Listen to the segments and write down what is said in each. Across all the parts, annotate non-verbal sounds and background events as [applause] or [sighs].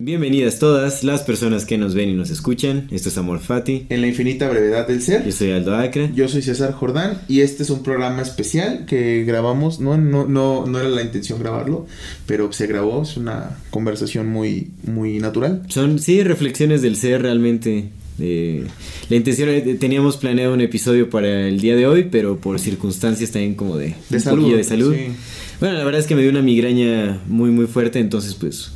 Bienvenidas todas las personas que nos ven y nos escuchan. Esto es Amor Fati. En la infinita brevedad del ser. Yo soy Aldo Acre. Yo soy César Jordán y este es un programa especial que grabamos, no, no, no, no era la intención grabarlo, pero se grabó, es una conversación muy, muy natural. Son, sí, reflexiones del ser realmente. Eh, la intención eh, teníamos planeado un episodio para el día de hoy, pero por circunstancias también como de, De un salud, de salud. sí. Bueno, la verdad es que me dio una migraña muy muy fuerte, entonces pues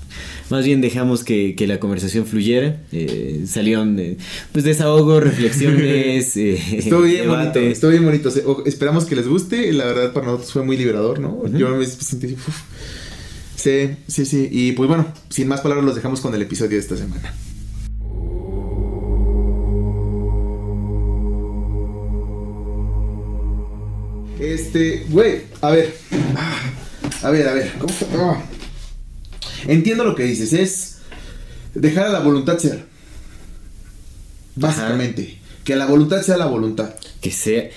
más bien dejamos que, que la conversación fluyera. Eh, salieron eh, pues desahogo, reflexiones, [laughs] eh, Estuvo bien bonito, estuvo bien bonito. O- esperamos que les guste, la verdad para nosotros fue muy liberador, ¿no? Yo me sentí uf. Sí, sí, sí. Y pues bueno, sin más palabras los dejamos con el episodio de esta semana. Este, güey, a ver. Ah, A ver, a ver. ¿cómo ah. Entiendo lo que dices, es dejar a la voluntad ser. Básicamente. Que la voluntad sea la voluntad. Que sea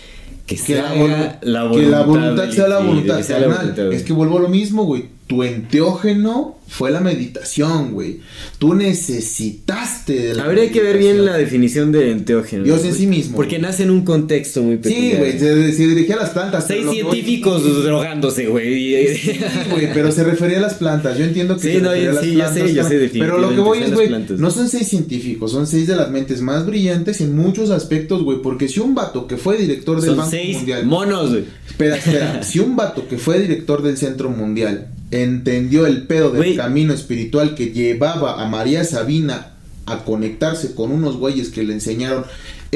que, Que la, haga volu- la que voluntad, la voluntad sea la voluntad. sea la voluntad, es que vuelvo a lo mismo, güey. Tu enteógeno fue la meditación, güey. Tú necesitaste de la que ver bien la definición de enteógeno. Dios en sí mismo, Porque nace en un contexto muy Sí, peculiar. güey, se, se dirigía a las plantas. Seis voy- científicos [laughs] drogándose, güey. Sí, güey, pero se refería a las plantas. Yo entiendo que Sí, se no, refería a las sí, ya sé, plantas. ya sé. Pero lo que voy es, güey, plantas. no son seis científicos, son seis de las mentes más brillantes en muchos aspectos, güey. Porque si un vato que fue director del Son Banco seis Mundial. monos, güey. Espera, espera. si un vato que fue director del Centro Mundial entendió el pedo del Camino espiritual que llevaba a María Sabina a conectarse con unos güeyes que le enseñaron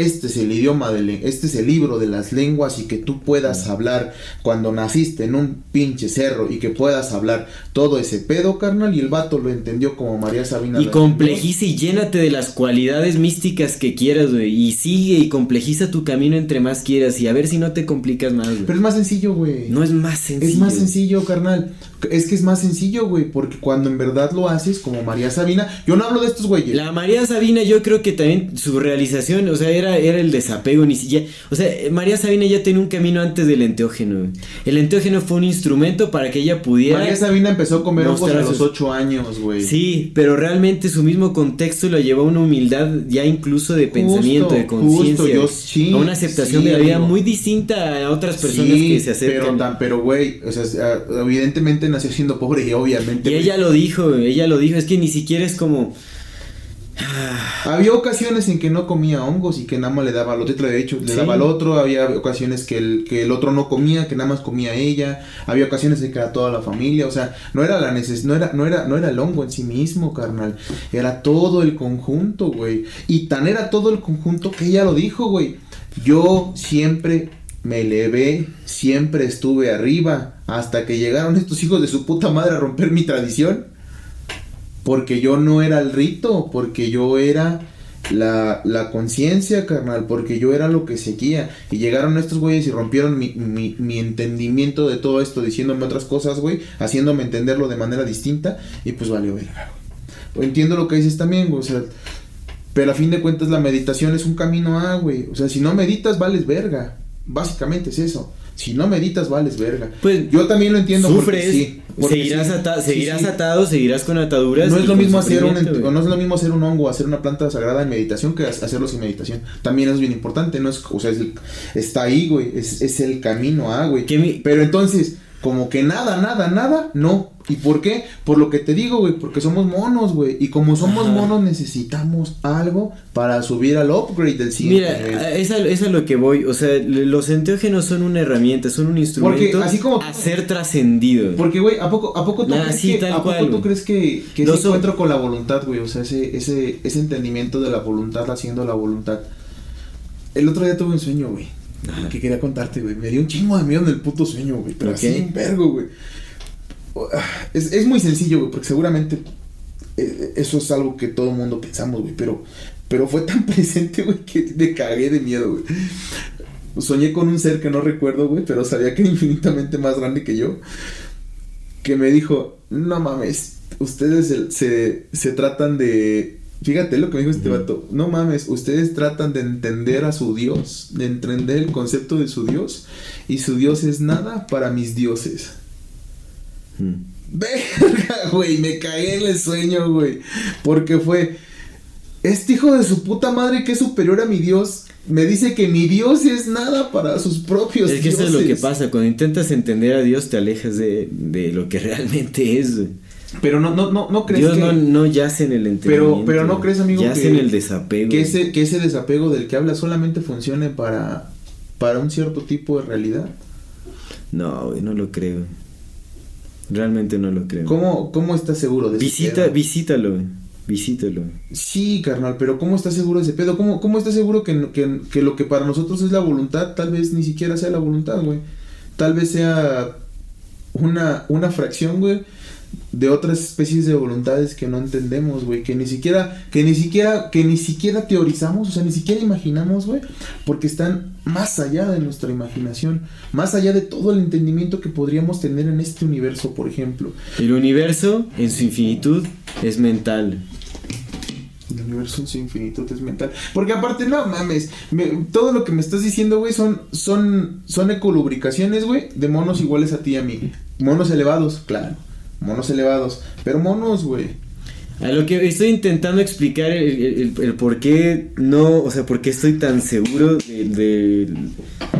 este es el idioma del este es el libro de las lenguas y que tú puedas hablar cuando naciste en un pinche cerro y que puedas hablar todo ese pedo, carnal, y el vato lo entendió como María Sabina. Y complejiza y llénate de las cualidades místicas que quieras, güey. Y sigue y complejiza tu camino entre más quieras. Y a ver si no te complicas más, güey. Pero es más sencillo, güey. No es más sencillo. Es más sencillo, carnal. Es que es más sencillo, güey, porque cuando en verdad lo haces como María Sabina, yo no hablo de estos güeyes. La María Sabina, yo creo que también su realización, o sea, era, era el desapego, ni siquiera. O sea, María Sabina ya tenía un camino antes del enteógeno. El enteógeno fue un instrumento para que ella pudiera. María Sabina empezó a comer hongos a los sus- ocho años, güey. Sí, pero realmente su mismo contexto lo llevó a una humildad ya incluso de pensamiento, de conciencia. sí, a una aceptación sí, de la vida muy distinta a otras personas Sí, que se acercan. Pero, tan- pero, güey, o sea, ah, evidentemente nació siendo pobre y obviamente. y ella lo dijo, ella lo dijo, es que ni siquiera es como Había ocasiones en que no comía hongos y que nada más le daba al otro, te lo he dicho, le Sí. daba al otro, había ocasiones que el, que el otro no comía, que nada más comía ella, había ocasiones en que era toda la familia, o sea, no era la neces no era, no era, no era el hongo en sí mismo, carnal, era todo el conjunto, güey. Y tan era todo el conjunto que ella lo dijo, güey. Yo siempre me elevé, siempre estuve arriba, hasta que llegaron estos hijos de su puta madre a romper mi tradición. Porque yo no era el rito, porque yo era la, la conciencia, carnal, porque yo era lo que seguía. Y llegaron estos güeyes y rompieron mi, mi, mi entendimiento de todo esto, diciéndome otras cosas, güey, haciéndome entenderlo de manera distinta, y pues valió verga, güey. Entiendo lo que dices también, güey, o sea, pero a fin de cuentas la meditación es un camino A, güey. O sea, si no meditas, vales verga. Básicamente es eso. Si no meditas, vales verga. Pues, yo también lo entiendo porque sufres, sí, porque seguirás, sí, ata- sí, seguirás sí. atado, seguirás con ataduras. No es lo mismo hacer un no es lo mismo hacer un hongo, hacer una planta sagrada en meditación que ha- hacerlo sin meditación. También es bien importante, no es, o sea, es el- está ahí, güey, es, es el camino a, güey. Pero entonces, como que nada, nada, nada, no. ¿Y por qué? Por lo que te digo, güey, porque somos monos, güey. Y como somos Ajá. monos, necesitamos algo para subir al upgrade del siguiente. Mira, es a, es a lo que voy. O sea, los enteógenos son una herramienta, son un instrumento así como- a ser trascendido. Porque, güey, ¿a poco, ¿a poco tú Nah, crees sí, que, ¿a poco tú crees que, que ese so- encuentro con la voluntad, güey? O sea, ese, ese, ese entendimiento de la voluntad haciendo la voluntad. El otro día tuve un sueño, güey. Que quería contarte, güey. Me dio un chingo de miedo en el puto sueño, güey. Pero Ok. así un vergo, güey. es, es muy sencillo, güey, porque seguramente eh, eso es algo que todo el mundo pensamos, güey, pero, pero fue tan [laughs] presente, güey, que me cagué de miedo, güey. Soñé con un ser que no recuerdo, güey, pero sabía que era infinitamente más grande que yo. Que me dijo, no mames, ustedes se, se, se tratan de... Fíjate lo que me dijo este vato. No mames, ustedes tratan de entender a su Dios, de entender el concepto de su Dios. Y su Dios es nada para mis dioses. Mm. Verga, [laughs] güey, me caí en el sueño, güey. Porque fue. Este hijo de su puta madre que es superior a mi Dios. Me dice que mi Dios es nada para sus propios Es que eso es lo que dioses. pasa. Cuando intentas entender a Dios, te alejas de, de lo que [laughs] realmente es. güey. Pero no, no, no, no crees Dios que. no, no yace en el entendimiento. pero no güey. crees, amigo, Yace que- en el desapego. que ese, que ese desapego del que habla solamente funcione para. Para un cierto tipo de realidad. No, güey, no lo creo. Realmente no lo creo. ¿Cómo, cómo estás seguro de ese Visita, pedo? visítalo. güey. Visítalo. Sí, carnal, pero ¿cómo estás seguro de ese pedo? ¿Cómo, cómo estás seguro que, que, que lo que para nosotros es la voluntad, tal vez ni siquiera sea la voluntad, güey? Tal vez sea una, una fracción, güey, de otras especies de voluntades que no entendemos, güey, que ni siquiera, que ni siquiera, que ni siquiera teorizamos, o sea, ni siquiera imaginamos, güey, porque están más allá de nuestra imaginación, más allá de todo el entendimiento que podríamos tener en este universo, por ejemplo. El universo, en su infinitud, es mental. El universo en su infinitud es mental. Porque aparte, no mames, me- todo lo que me estás diciendo, güey, son, son, son ecolubricaciones, güey, de monos iguales a ti y a mí. Monos elevados, claro. Monos elevados. Pero monos, güey. A lo que estoy intentando explicar el, el- por qué no, o sea, por qué estoy tan seguro de, de-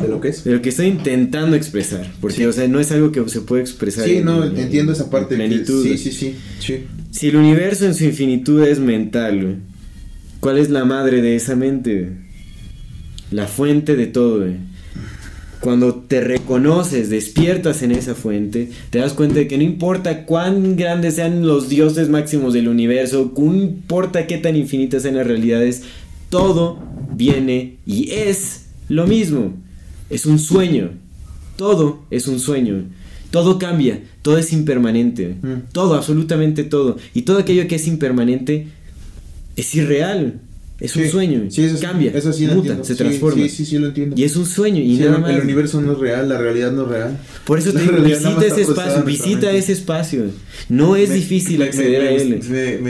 De lo que es. de lo que estoy intentando expresar. Porque, Sí. o sea, no es algo que se puede expresar. Sí, en- no, en- entiendo en esa parte. que- plenitud, sí, sí, sí, sí. Si el universo en su infinitud es mental, ¿cuál es la madre de esa mente? La fuente de todo, güey. Cuando te reconoces, despiertas en esa fuente, te das cuenta de que no importa cuán grandes sean los dioses máximos del universo, no importa qué tan infinitas sean las realidades, todo viene y es lo mismo. Es un sueño. Todo es un sueño. Todo cambia, todo es impermanente. Mm. Todo, absolutamente todo. Y todo aquello que es impermanente es irreal. Es un sueño. sí, eso sí- cambia, eso sí muta, se transforma. Sí, sí, sí, lo entiendo. Y es un sueño y nada el, más. el universo no es real, la realidad no es real. Por eso te digo, visita ese espacio, visita ese espacio. No es Me- difícil me- acceder me- a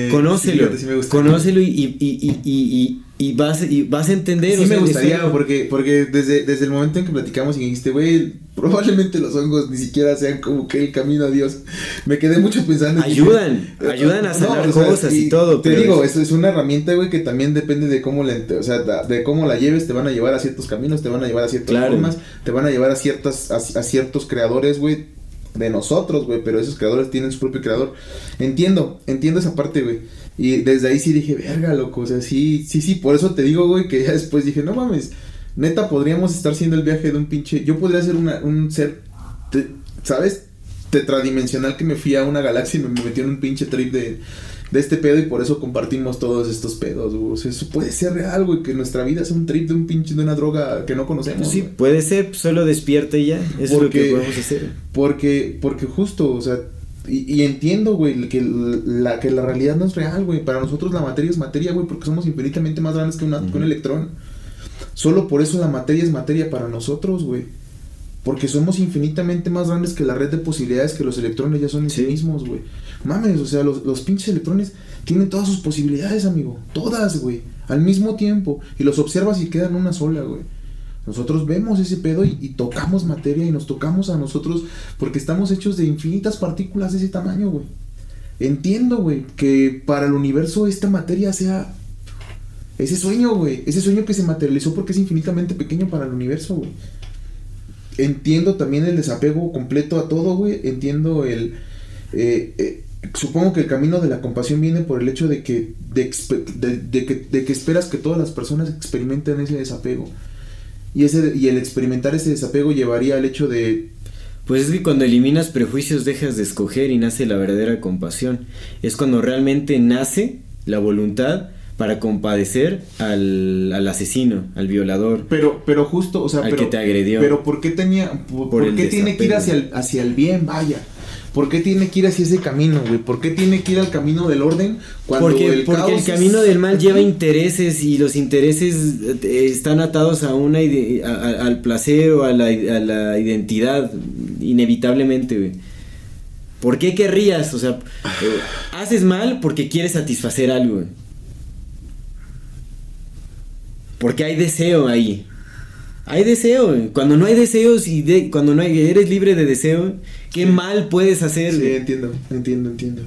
él. Conócelo, conócelo y, y, y, y, y, y vas, y vas a entender. Sí o sea, me gustaría, eso- porque, porque desde, desde el momento en que platicamos y dijiste, güey, probablemente los hongos ni siquiera sean como que el camino a Dios. Me quedé mucho pensando. y dije, Ayudan, [laughs] ayudan a sanar cosas y todo, Te pero digo, es- eso es una herramienta, güey, que también depende de cómo la, o sea, de cómo la lleves, te van a llevar a ciertos caminos, te van a llevar a ciertas Claro. formas, te van a llevar a ciertas, a, a ciertos creadores, güey, de nosotros, güey, pero esos creadores tienen su propio creador. Entiendo, entiendo esa parte, güey. Y desde ahí sí dije, verga, loco, o sea, sí, sí, sí, por eso te digo, güey, que ya después dije, no mames, neta, podríamos estar haciendo el viaje de un pinche, yo podría ser una, un ser, te- ¿sabes? Tetradimensional que me fui a una galaxia y me metí en un pinche trip de, de este pedo y por eso compartimos todos estos pedos, güey. O sea, eso puede ser real, güey, que nuestra vida sea un trip de un pinche, de una droga que no conocemos. Sí, güey. puede ser, solo despierta y ya. Eso es lo que podemos hacer. Porque, porque justo, o sea, y, y entiendo, güey, que la, que la realidad no es real, güey. Para nosotros la materia es materia, güey, porque somos infinitamente más grandes que, una- que un electrón. Solo por eso la materia es materia para nosotros, güey. Porque somos infinitamente más grandes que la red de posibilidades que los electrones ya son en sí, Sí. mismos, güey. Mames, o sea, los, los pinches electrones tienen todas sus posibilidades, amigo. Todas, güey. Al mismo tiempo. Y los observas y quedan una sola, güey. Nosotros vemos ese pedo y, y tocamos materia y nos tocamos a nosotros porque estamos hechos de infinitas partículas de ese tamaño, güey. Entiendo, güey, que para el universo esta materia sea ese sueño, güey. Ese sueño que se materializó porque es infinitamente pequeño para el universo, güey. Entiendo también el desapego completo a todo, güey. Entiendo el... eh, eh, supongo que el camino de la compasión viene por el hecho de que, de, de que, de que esperas que todas las personas experimenten ese desapego. Y, ese, y el experimentar ese desapego llevaría al hecho de... Pues es que cuando eliminas prejuicios dejas de escoger y nace la verdadera compasión. Es cuando realmente nace la voluntad para compadecer al, al asesino, al violador. Pero, pero justo, o sea, Al pero, que te agredió. Pero ¿por qué tenía, por, Por por el qué tiene que ir hacia el, hacia el bien, vaya? ¿Por qué tiene que ir hacia ese camino, güey? ¿Por qué tiene que ir al camino del orden cuando Porque, el porque caos el es- camino del mal lleva intereses y los intereses eh, están atados a una ide- a- a- al placer o a la, a la identidad, inevitablemente, güey. ¿Por qué querrías? O sea, eh, haces mal porque quieres satisfacer algo. güey. Porque hay deseo ahí. Hay deseo. Cuando no hay deseos y de- cuando no hay, eres libre de deseo, ¿qué mal puedes hacer? Sí, entiendo, entiendo, entiendo.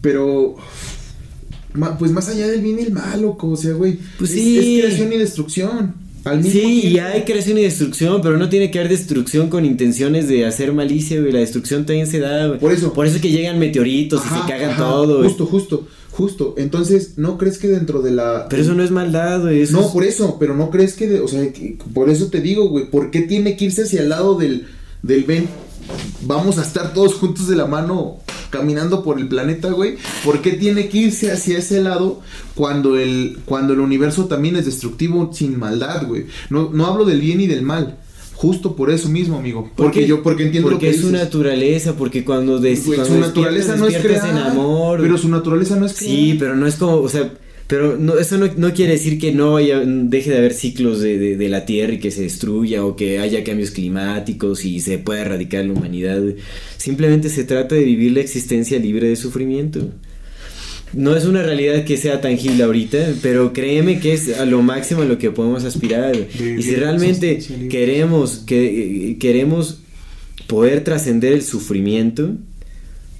Pero. ma- pues más allá del bien y el mal, loco. O sea, güey. Pues es- sí. Es, creación y destrucción. Al mismo Sí, y hay creación y destrucción, pero no tiene que haber destrucción con intenciones de hacer malicia, güey. La destrucción también se da, güey. Por eso. Por eso es que llegan meteoritos y se cagan ajá, todo, güey. Justo, justo. Entonces, ¿no crees que dentro de la. Pero eso no es maldad, güey. eso No, es- por eso, pero no crees que, de- o sea, que- por eso te digo, güey, ¿por qué tiene que irse hacia el lado del, del ven? Vamos a estar todos juntos de la mano caminando por el planeta, güey. ¿Por qué tiene que irse hacia ese lado cuando el, cuando el universo también es destructivo sin maldad, güey? No, no hablo del bien y del mal. Justo por eso mismo, amigo. Porque Porque- yo, porque entiendo porque lo que es su naturaleza, porque cuando, Güey, cuando su naturaleza no es en amor. Pero su naturaleza no es crear. Sí, pero no es como, o sea, pero no, eso no, no quiere decir que no haya, deje de haber ciclos de, de- de la Tierra y que se destruya o que haya cambios climáticos y se pueda erradicar la humanidad. Simplemente se trata de vivir la existencia libre de sufrimiento. No es una realidad que sea tangible ahorita, pero créeme que es a lo máximo a lo que podemos aspirar. Y si realmente queremos, que, queremos poder trascender el sufrimiento,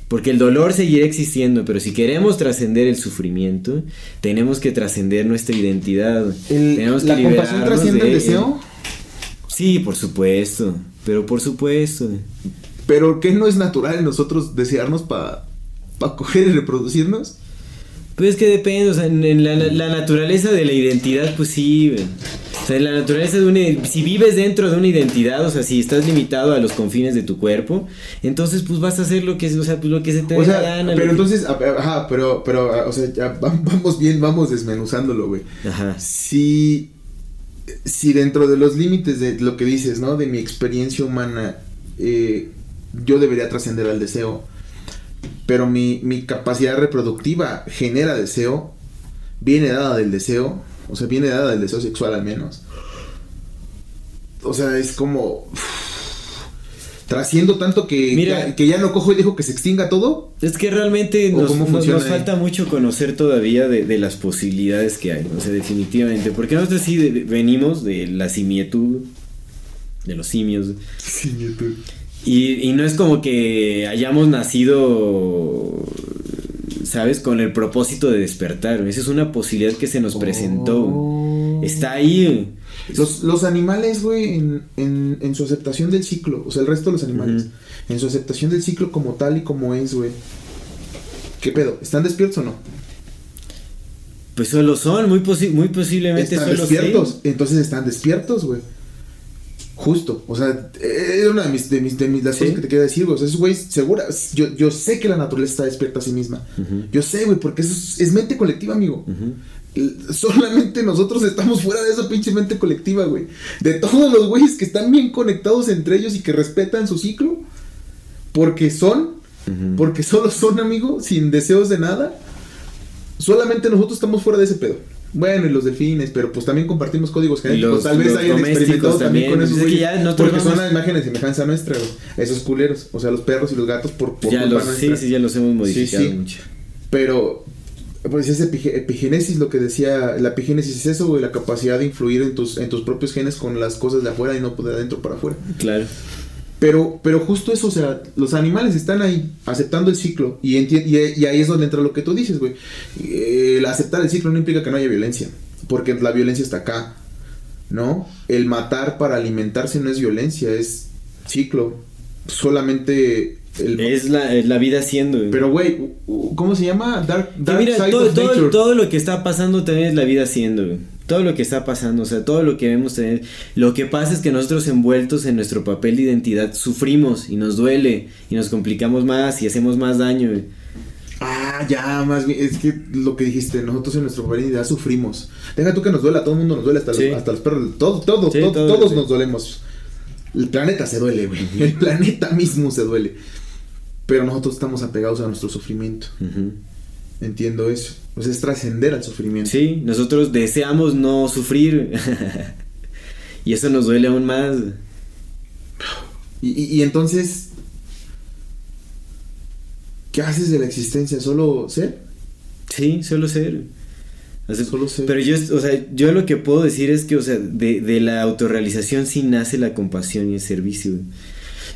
porque el dolor seguirá existiendo, pero si queremos trascender el sufrimiento, tenemos que trascender nuestra identidad. El- tenemos que ¿La compasión trasciende el de- deseo? Sí, por supuesto, pero por supuesto. Pero ¿qué no es natural en nosotros desearnos para coger y reproducirnos? Pues es que depende, o sea, en, en la, la naturaleza de la identidad, pues sí. O sea, en la naturaleza de una... Si vives dentro de una identidad, o sea, si estás limitado a los confines de tu cuerpo, entonces pues vas a hacer lo que, o sea, pues lo que se te O dé sea, la gana. pero entonces, ajá, pero, pero, o sea, ya va- vamos bien, vamos desmenuzándolo, güey. Ajá. Si, si dentro de los límites de lo que dices, ¿no? De mi experiencia humana, eh, yo debería trascender al deseo, pero mi, mi capacidad reproductiva genera deseo, viene dada del deseo, o sea, viene dada del deseo sexual al menos. O sea, es como... [sighs] Trasciendo tanto que, Mira. que, que ya no cojo y dejo que se extinga todo. Es que realmente ¿O nos, falta mucho conocer todavía de, de las posibilidades que hay, o sea, definitivamente, porque nosotros sí de- venimos de la simietud, de los simios, YouTube. Y, y no es como que hayamos nacido, ¿sabes? Con el propósito de despertar, esa es una posibilidad que se nos presentó, Oh. está ahí. Los, los animales, güey, en, en, en su aceptación del ciclo, o sea, el resto de los animales, en su aceptación del ciclo como tal y como es, güey. ¿Qué pedo? ¿Están despiertos o no? Pues solo son, muy, posi- muy posiblemente Están solo despiertos, entonces están despiertos, güey. Justo, o sea, era una de mis, de mis, de mis las Sí. cosas que te quería decir, güey. O sea, esos güeyes, segura, yo, yo sé que la naturaleza está despierta a sí misma. Yo sé, güey, porque eso es, es mente colectiva, amigo. Solamente nosotros estamos fuera de esa pinche mente colectiva, güey. De todos los güeyes que están bien conectados entre ellos y que respetan su ciclo, porque son, porque solo son, amigo, sin deseos de nada. Solamente nosotros estamos fuera de ese pedo. Bueno, y los delfines, pero pues también compartimos códigos genéticos. los- Tal vez hayan experimentado también, con esos Pues es que güeyes. ya nosotros Porque son la imagen de semejanza nuestra, güey. Esos culeros. O sea, los perros y los gatos por, por Ya los, sí, sí, ya los hemos modificado sí. mucho. Pero, pues es epigénesis lo que decía. La epigénesis es eso, güey, la capacidad de influir en tus, en tus propios genes con las cosas de afuera y no de adentro para afuera. Claro. Pero, pero justo eso, o sea, los animales están ahí aceptando el ciclo y, y, y ahí es donde entra lo que tú dices, güey. El aceptar el ciclo no implica que no haya violencia, porque la violencia está acá, ¿no? El matar para alimentarse no es violencia, es ciclo. Solamente el... Es la, es la vida siendo. güey. Pero, güey, ¿cómo se llama? Dark, mira, Side todo, of todo, todo lo que está pasando también es la vida siendo, güey. Todo lo que está pasando, o sea, todo lo que vemos tener. Lo que pasa es que nosotros envueltos en nuestro papel de identidad sufrimos y nos duele y nos complicamos más y hacemos más daño. Ah, ya, más bien, es que lo que dijiste, nosotros en nuestra identidad sufrimos. Deja tú que nos duela, a todo el mundo nos duele, hasta, Sí. los, hasta los perros, todo, todo, Sí, todo- todo, todos sí. nos dolemos. El planeta se duele, güey. El [laughs] planeta mismo se duele. Pero nosotros estamos apegados a nuestro sufrimiento. Ujú. Entiendo eso. Pues es trascender al sufrimiento. Sí, nosotros deseamos no sufrir. [laughs] y eso nos duele aún más. Y, y- y entonces, ¿qué haces de la existencia? ¿Solo ser? Sí, solo ser. O sea, Solo ser. Pero yo, o sea, yo lo que puedo decir es que, o sea, de, de la autorrealización sí nace la compasión y el servicio.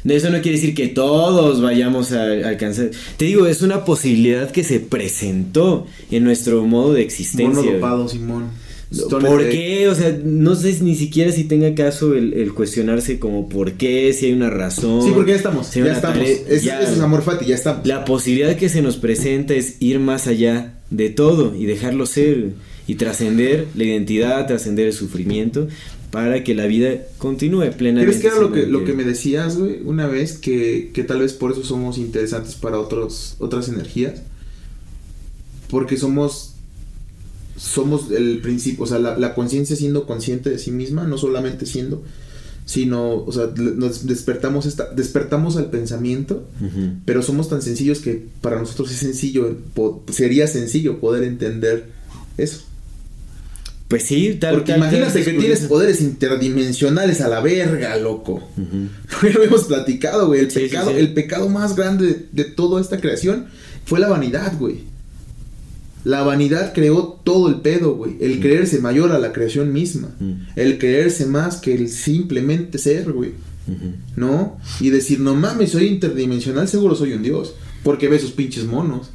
Eso no quiere decir que todos vayamos a alcanzar. Te digo, es una posibilidad que se presentó en nuestro modo de existencia. Mono güey. dopado, Simón. ¿Por de- qué? O sea, no sé ni siquiera si tenga caso el, el cuestionarse como por qué, si hay una razón. Sí, porque ya estamos. si Ya estamos. tarea- Es, ya. eso es amor fati, ya estamos. La posibilidad que se nos presenta es ir más allá de todo y dejarlo ser y trascender la identidad, trascender el sufrimiento para que la vida continúe plenamente. ¿Crees que era lo que, lo que me decías, güey, una vez? Que, que tal vez por eso somos interesantes para otros, otras energías. Porque somos. Somos el principio, o sea, la, la conciencia siendo consciente de sí misma, no solamente siendo, sino, o sea, nos despertamos, esta, despertamos al pensamiento, pero somos tan sencillos que para nosotros es sencillo, sería sencillo poder entender eso. Pues sí, tal Porque tal- imagínate tal- que tienes poderes interdimensionales a la verga, loco. [laughs] Ya lo hemos platicado, güey. El, Sí, pecado, sí. el pecado más grande de, de toda esta creación fue la vanidad, güey. La vanidad creó todo el pedo, güey. El creerse mayor a la creación misma. El creerse más que el simplemente ser, güey. ¿No? Y decir, no mames, soy interdimensional, seguro soy un dios. Porque ve esos pinches monos.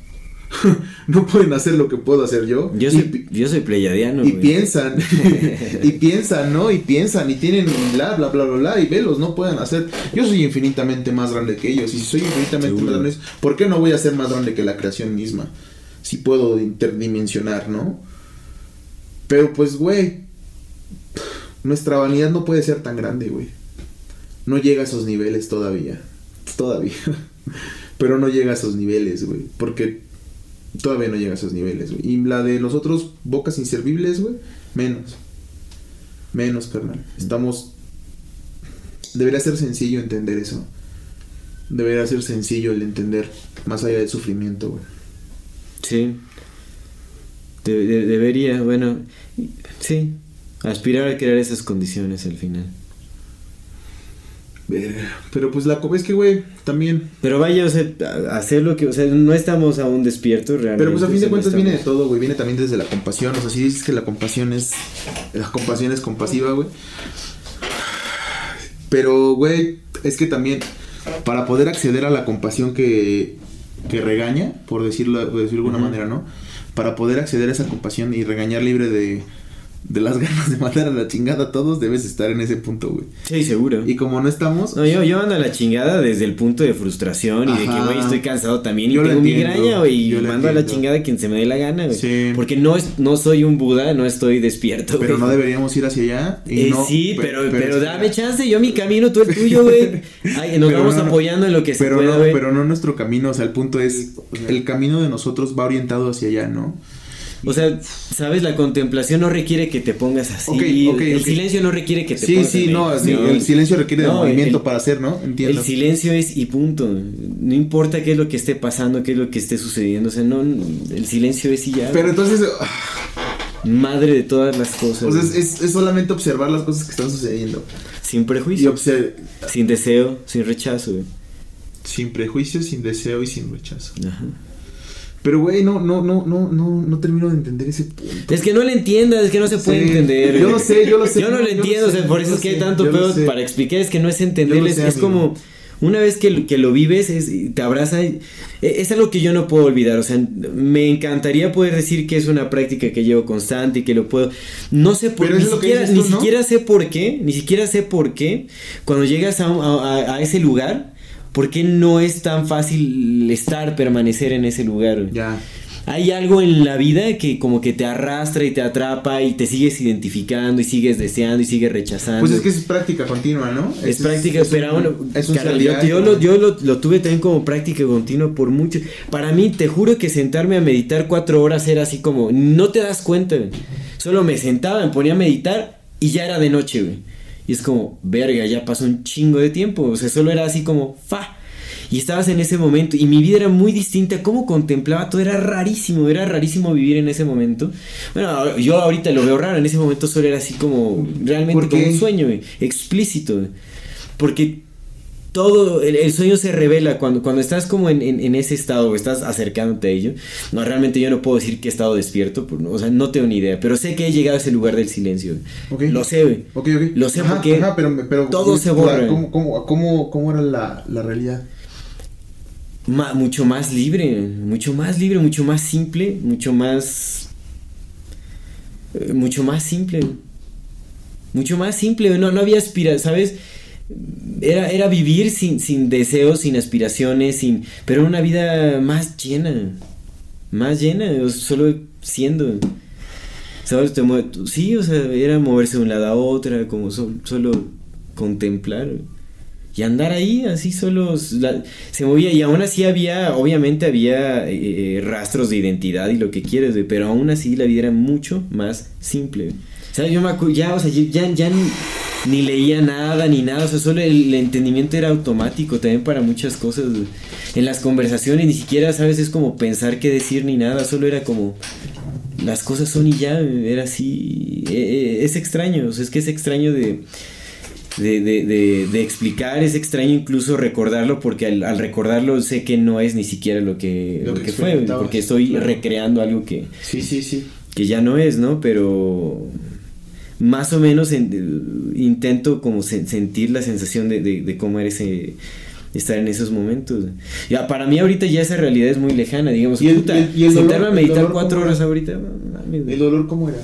[laughs] no pueden hacer lo que puedo hacer yo. Yo Y soy, pi- yo soy pleyadiano. y güey. piensan, [laughs] [laughs] y piensan, ¿no? Y piensan, y tienen bla, bla, bla, bla, bla, y velos, no pueden hacer. Yo soy infinitamente más grande que ellos, y si soy infinitamente Seguro. más grande, ¿por qué no voy a ser más grande que la creación misma? Si puedo interdimensionar, ¿no? Pero pues, güey, nuestra vanidad no puede ser tan grande, güey. No llega a esos niveles todavía. Todavía. Pero no llega a esos niveles, güey. Porque todavía no llega a esos niveles, güey. Y la de los otros bocas inservibles, güey, menos. Menos, carnal. Estamos. Debería ser sencillo entender eso. Debería ser sencillo el entender más allá del sufrimiento, güey. Sí. De- de- debería, bueno, sí. Aspirar a crear esas condiciones al final. Pero pues la es que, güey, también. Pero vaya, o sea, hacer lo que, o sea, no estamos aún despiertos realmente. Pero pues a fin de cuentas viene de todo, güey. Viene también desde la compasión. O sea, si dices que la compasión es. La compasión es compasiva, güey. Pero, güey, es que también. Para poder acceder a la compasión que. Que regaña, por decirlo, por decirlo de alguna manera, ¿no? Para poder acceder a esa compasión y regañar libre de. De las ganas de matar a la chingada a todos, debes estar en ese punto, güey. Sí, seguro. Y como no estamos. No, yo, yo ando a la chingada desde el punto de frustración y de que, güey, estoy cansado también y Yo lo tengo migraña, güey, y yo mando a la chingada a quien se me dé la gana, güey. Sí. Porque no, es, no soy un Buda, no estoy despierto, Pero no deberíamos ir hacia allá. y Eh, no- sí, pe- pero, pero, dame chance, yo mi camino, tú el [laughs] tuyo, güey. Nos Pero vamos no, apoyando en lo que se pero pueda, no, pero no nuestro camino, o sea, el punto es, el camino de nosotros va orientado hacia allá, ¿no? O sea, sabes, la contemplación no requiere que te pongas así. Ok, ok, el silencio no requiere que te Sí, pongas sí, en no, el silencio requiere de movimiento el- para hacer, ¿no? Entiendo. El silencio es y punto. No importa qué es lo que esté pasando, qué es lo que esté sucediendo. O sea, no, el silencio es y ya. Pero entonces, ah, Madre de todas las cosas. o sea, es, es- es solamente observar las cosas que están sucediendo. sin Y prejuicio. Sin deseo, sin rechazo, sin prejuicio, sin deseo y sin rechazo. Ajá. Pero, güey, no, no, no, no, no, no termino de entender ese punto. Es que no le entiendas, es que no se puede Sí, entender. yo lo sé, yo lo sé, Yo no yo lo lo entiendo, o sé, sea, por eso lo es que hay sé, tanto yo lo pedo para explicar, es que no es lo es, sé, es como una vez que, lo- que lo vives, es, te abraza, y- e- es algo que yo no puedo olvidar, o sea, me encantaría poder decir que es una práctica que llevo constante y que lo puedo, no sé por ni es lo siquiera, dices ni tú, ¿no? siquiera sé por qué, ni siquiera sé por qué, cuando llegas a- a- a ese lugar, ¿por qué no es tan fácil estar, permanecer en ese lugar? güey? Ya. Hay algo en la vida que como que te arrastra y te atrapa y te sigues identificando y sigues deseando y sigues rechazando. Pues es que es práctica continua, ¿no? Es práctica, pero un- aún, es un yo lo, lo tuve también como práctica continua por mucho. Para mí, te juro que sentarme a meditar cuatro horas era así como, no te das cuenta, güey. Solo me sentaba, me ponía a meditar y ya era de noche, güey. Y es como, verga, ya pasó un chingo de tiempo. O sea, solo era así como, fa. Y estabas en ese momento y mi vida era muy distinta. Cómo contemplaba todo era rarísimo, era rarísimo vivir en ese momento. Bueno, yo ahorita lo veo raro, en ese momento solo era así como realmente ¿Por como un sueño, explícito. Porque todo, el, el sueño se revela cuando, cuando estás como en, en- en ese estado o estás acercándote a ello. No, realmente yo no puedo decir que he estado despierto, por- o sea, no tengo ni idea, pero sé que he llegado a ese lugar del silencio. Lo sé, güey. Ok, ok. Lo sé Ajá, porque ajá, pero, pero todo se borra. ¿Cómo, cómo, cómo, cómo era la, la realidad? Ma- mucho más libre, mucho más libre, mucho más simple, mucho más... eh, mucho más simple. Mucho más simple, no, no había aspira, ¿sabes? Era, era vivir sin, sin deseos, sin aspiraciones, sin... Pero una vida más llena. Más llena, solo siendo. ¿Sabes? Te mue- sí, o sea, era moverse de un lado a otra, como sol- solo contemplar. Y andar ahí, así solo se movía. Y aún así había, obviamente había eh, rastros de identidad y lo que quieres, pero aún así la vida era mucho más simple. ¿Sabes? Yo ya, o sea, yo ya, ya ni, leía nada ni nada, o sea, solo el, entendimiento era automático también para muchas cosas. güey. En las conversaciones ni siquiera, ¿sabes? Es como pensar qué decir ni nada, solo era como las cosas son y ya, era así. eh, eh, es extraño, o sea, es que es extraño de, de, de, de- de explicar, es extraño incluso recordarlo, porque al, al recordarlo sé que no es ni siquiera lo que, Lo lo que que fue, porque estoy recreando algo que, Sí, sí, sí. que ya no es, ¿no? Pero más o menos en- intento como sen- sentir la sensación de, de- de cómo era ese estar en esos momentos. Ya, para mí ahorita ya esa realidad es muy lejana, digamos, ¿Y el- puta, el- y el sentarme dolor- a meditar cuatro horas ahorita. ¿El dolor cómo era?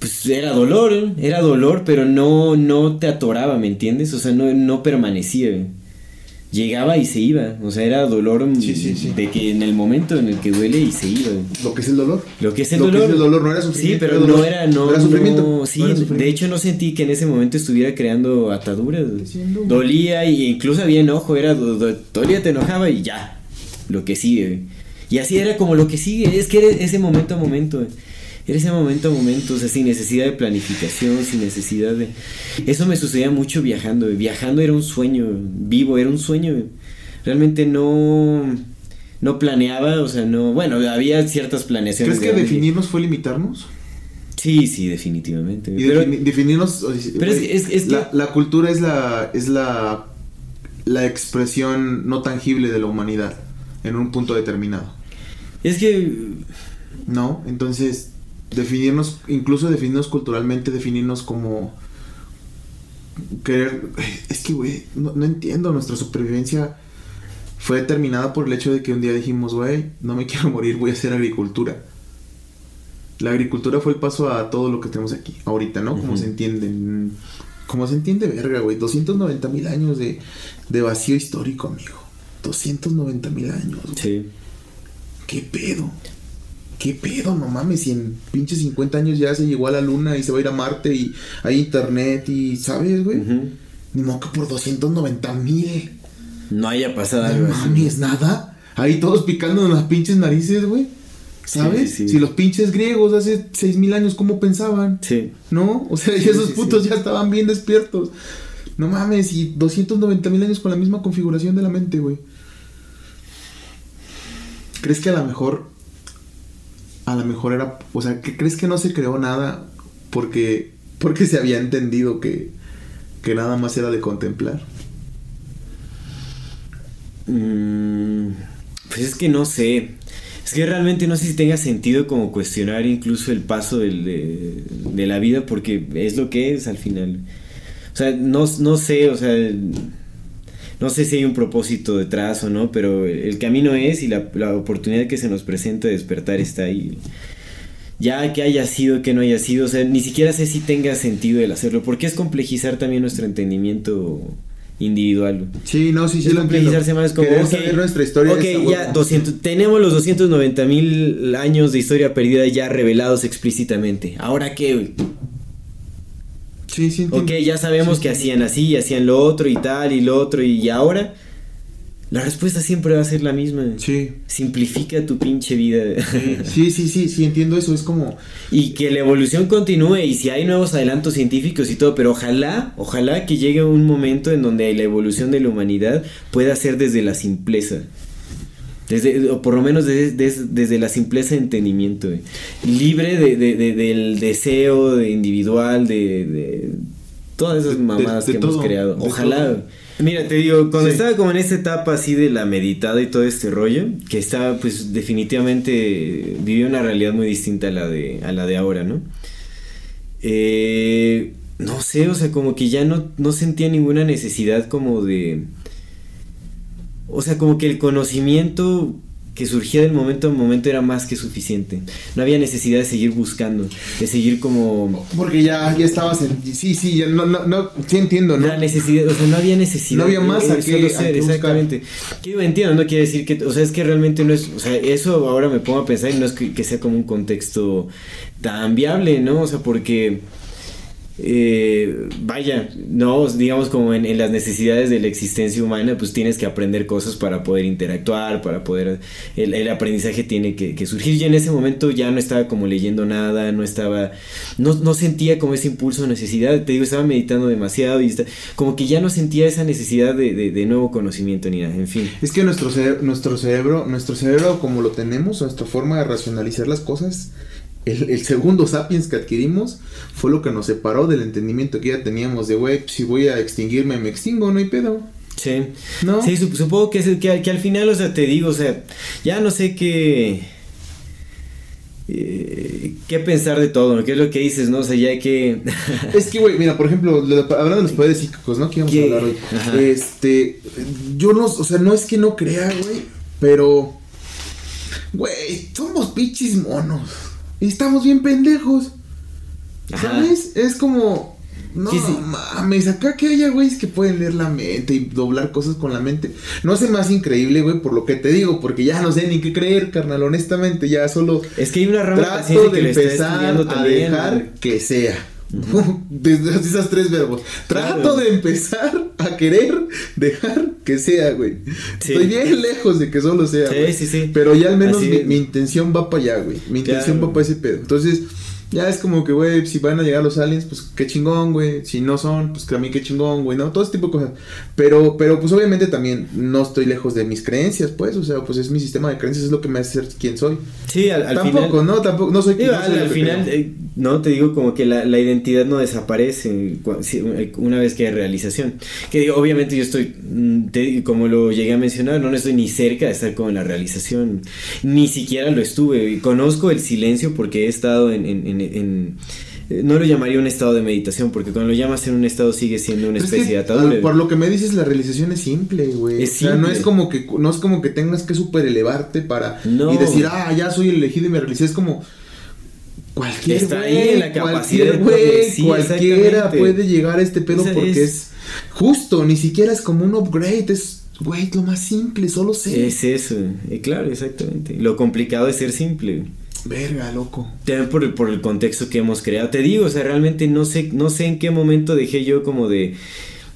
Pues era dolor, ¿eh? era dolor, pero no, no te atoraba, ¿me entiendes? O sea, no, no permanecía. Llegaba y se iba. O sea, era dolor Sí, sí, sí. de que en el momento en el que duele y se iba. Lo que es el dolor. Lo que es el Lo que dolor. es el dolor, no era Sí, sufrimiento, pero era dolor. no era, no, Era sufrimiento, no, no sí, era de sufrimiento. hecho no sentí que en ese momento estuviera creando ataduras. Dolía y incluso había enojo, era do- do- dolía, te enojaba y ya, lo que sigue. güey. Y así era como lo que sigue, es que era ese momento a momento. Era ese momento a momento, o sea, sin necesidad de planificación, sin necesidad de... Eso me sucedía mucho viajando, viajando era un sueño vivo, era un sueño. Realmente no... No planeaba, o sea, no... Bueno, había ciertas planeaciones. ¿Crees de que definirnos fue limitarnos? Sí, sí, definitivamente. Y Pero- defini- definirnos. Pero es güey, que- es- es que- la, la cultura es la. es la. la expresión no tangible de la humanidad en un punto determinado. es que ¿No? Entonces, definirnos, incluso definirnos culturalmente, definirnos como. Querer. Es que, güey, no, no entiendo. Nuestra supervivencia fue determinada por el hecho de que un día dijimos, güey, no me [laughs] quiero morir, voy a hacer agricultura. La agricultura fue el paso a todo lo que tenemos aquí, ahorita, ¿no? Como se entiende. Como se entiende, verga, güey. 290 mil años de, de vacío histórico, amigo. 290 mil años. güey. sí. ¿Qué pedo? ¿Qué pedo? No mames, si en pinches 50 años ya se llegó a la luna y se va a ir a Marte y hay internet y, ¿sabes, güey? Ni modo que por 290 mil. No haya pasado No algo así. mames, nada. Ahí todos picando en las pinches narices, güey. ¿Sabes? Sí, sí. Si los pinches griegos hace 6000 años, ¿cómo pensaban? Sí. ¿No? O sea, esos putos ya estaban bien despiertos. No mames, y 290 mil años con la misma configuración de la mente, güey. ¿Crees que a lo mejor... A lo mejor era... O sea, ¿que ¿crees que no se creó nada porque... Porque se había entendido que... Que nada más era de contemplar. Mm, pues es que no sé. Es que realmente no sé si tenga sentido como cuestionar incluso el paso de, de la vida porque es lo que es al final. O sea, no, no sé, o sea, no sé si hay un propósito detrás o no, pero el camino es y la, la oportunidad que se nos presenta de despertar está ahí. Ya que haya sido, que no haya sido, o sea, ni siquiera sé si tenga sentido el hacerlo, porque es complejizar también nuestro entendimiento individual. Sí, no, sí, sí Es lo complejizarse más como Querer ok, saber nuestra historia. ok, ya huevo. 200, tenemos los 290 mil años de historia perdida ya revelados explícitamente. ¿Ahora qué? Sí, sí, entiendo. Ok, ya sabemos Sí, que hacían así, hacían lo otro y tal y lo otro y ahora La respuesta siempre va a ser la misma. Sí. Simplifica tu pinche vida. Sí, sí, sí, sí, entiendo eso. Es como. Y que la evolución continúe y si hay nuevos adelantos científicos y todo, pero ojalá, ojalá que llegue un momento en donde la evolución de la humanidad pueda ser desde la simpleza. Desde, o por lo menos desde, desde, desde la simpleza de entendimiento, güey. libre de, de- de- del deseo de individual, de, de todas esas De- de- mamadas de que todo, hemos creado. Ojalá. todo. Mira, te digo, cuando Sí. estaba como en esta etapa así de la meditada y todo este rollo, que estaba pues definitivamente vivía una realidad muy distinta a la de, a la de ahora, ¿no? Eh, no sé, o sea, como que ya no, no sentía ninguna necesidad como de... O sea, como que el conocimiento que surgía del momento a momento era más que suficiente. No había necesidad de seguir buscando, de seguir como... Porque ya, ya estabas en. Sí, sí, ya no, no, no. Sí entiendo, ¿no? La necesidad, o sea, no había necesidad. No había más a qué- a ser, qué exactamente. Que yo entiendo, no quiere decir que, o sea, es que realmente no es, o sea, eso ahora me pongo a pensar y no es que, que sea como un contexto tan viable, ¿no? O sea, porque, eh, vaya, no, digamos como en, las necesidades de la existencia humana, pues tienes que aprender cosas para poder interactuar, para poder, el, aprendizaje tiene que, surgir. Y en ese momento ya no estaba como leyendo nada, no estaba, no, no sentía como ese impulso de necesidad, te digo, estaba meditando demasiado y como que ya no sentía esa necesidad de, de, de nuevo conocimiento ni nada, en fin. Es que nuestro, cere- nuestro cerebro, nuestro cerebro como lo tenemos, nuestra forma de racionalizar las cosas, el, el segundo sapiens que adquirimos fue lo que nos separó del entendimiento que ya teníamos de, güey, si voy a extinguirme, me extingo, no hay pedo. Sí. ¿No? Sí, sup- supongo que, es el- que, al- que al final, o sea, te digo, o sea, ya no sé qué. eh, qué pensar de todo, ¿no? ¿Qué es lo que dices, no? O sea, ya hay que. Es que, güey, mira, por ejemplo, lo de- hablando de los poderes psíquicos, ¿no? Que íbamos a hablar hoy. Ajá. Este, yo no, o sea, no es que no crea, güey, pero, güey, somos pinches monos. Y estamos bien pendejos. Ajá. ¿Sabes? Es como. No Sí, sí. mames, acá que haya güeyes que pueden leer la mente y doblar cosas con la mente. No hace más increíble, güey, por lo que te digo, porque ya no sé ni qué creer, carnal, honestamente, ya solo Es que hay una rama trato que de empezar a también. dejar que sea. [laughs] Desde esos tres verbos. Trato Claro. de empezar a querer dejar que sea, güey. Sí. Estoy bien lejos de que solo sea. Sí, güey. sí, sí. Pero ya al menos mi, intención va para allá, güey. Mi intención Claro. va para ese pedo. Entonces, ya es como que, güey, si van a llegar los aliens, pues qué chingón, güey. Si no son, pues que a mí qué chingón, güey, ¿no? Todo ese tipo de cosas. Pero, pero pues obviamente también no estoy lejos de mis creencias, pues. O sea, pues es mi sistema de creencias, es lo que me hace ser quien soy. Sí, al, al Tampoco, final. ¿no? Tampoco, no soy no soy al, al final, eh, no, te digo como que la, la identidad no desaparece una vez que hay realización. Que digo, obviamente yo estoy, mm, te como lo llegué a mencionar, no, estoy ni cerca de estar con la realización. Ni siquiera lo estuve. Y Conozco el silencio porque he estado en... en- en- en- eh, no lo llamaría un estado de meditación, porque cuando lo llamas en un estado sigue siendo una Pero es especie que, de atadura. Por lo que me dices, la realización es simple, güey. Es o sea, no es como que no es como que tengas que super elevarte para No. y decir, ah, ya soy el elegido y me realicé. Es como cualquier Está ahí en la capacidad güey, sí, cualquiera puede llegar a este pedo Esa porque es- es... justo, ni siquiera es como un upgrade, es güey, lo más simple, solo sé. Es eso, eh, claro, exactamente. Lo complicado es ser simple. Verga, loco. También por el, por el contexto que hemos creado. Te digo, o sea, realmente no sé, no sé en qué momento dejé yo como de.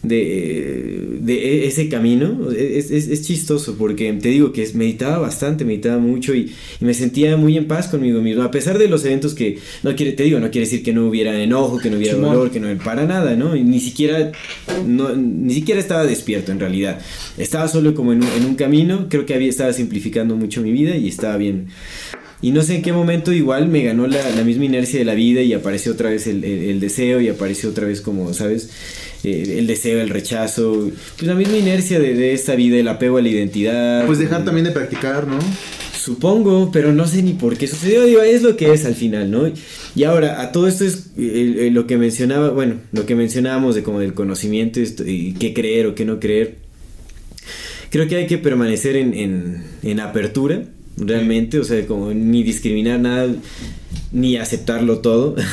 De, de ese camino es, es- es chistoso porque te digo que meditaba bastante, meditaba mucho y, y me sentía muy en paz conmigo mismo a pesar de los eventos que no quiere, te digo, no quiere decir que no hubiera enojo, que no hubiera dolor, que no para nada, ¿no? Y ni siquiera no, ni siquiera estaba despierto en realidad. Estaba solo como en un, en un camino, creo que había estaba simplificando mucho mi vida y estaba bien y no sé en qué momento igual me ganó la, la misma inercia de la vida y apareció otra vez el, el- el deseo y apareció otra vez como, ¿sabes? Eh, el deseo, el rechazo, pues la misma inercia de, de esta vida, el apego a la identidad. Pues dejar también de practicar, ¿no? Supongo, pero no sé ni por qué sucedió, digo, es lo que es al final, ¿no? Y ahora, a todo esto es eh, eh, lo que mencionaba, bueno, lo que mencionábamos de como del conocimiento esto, y qué creer o qué no creer. Creo que hay que permanecer en, en, en apertura, realmente, o sea, como ni discriminar nada, ni aceptarlo todo. [laughs]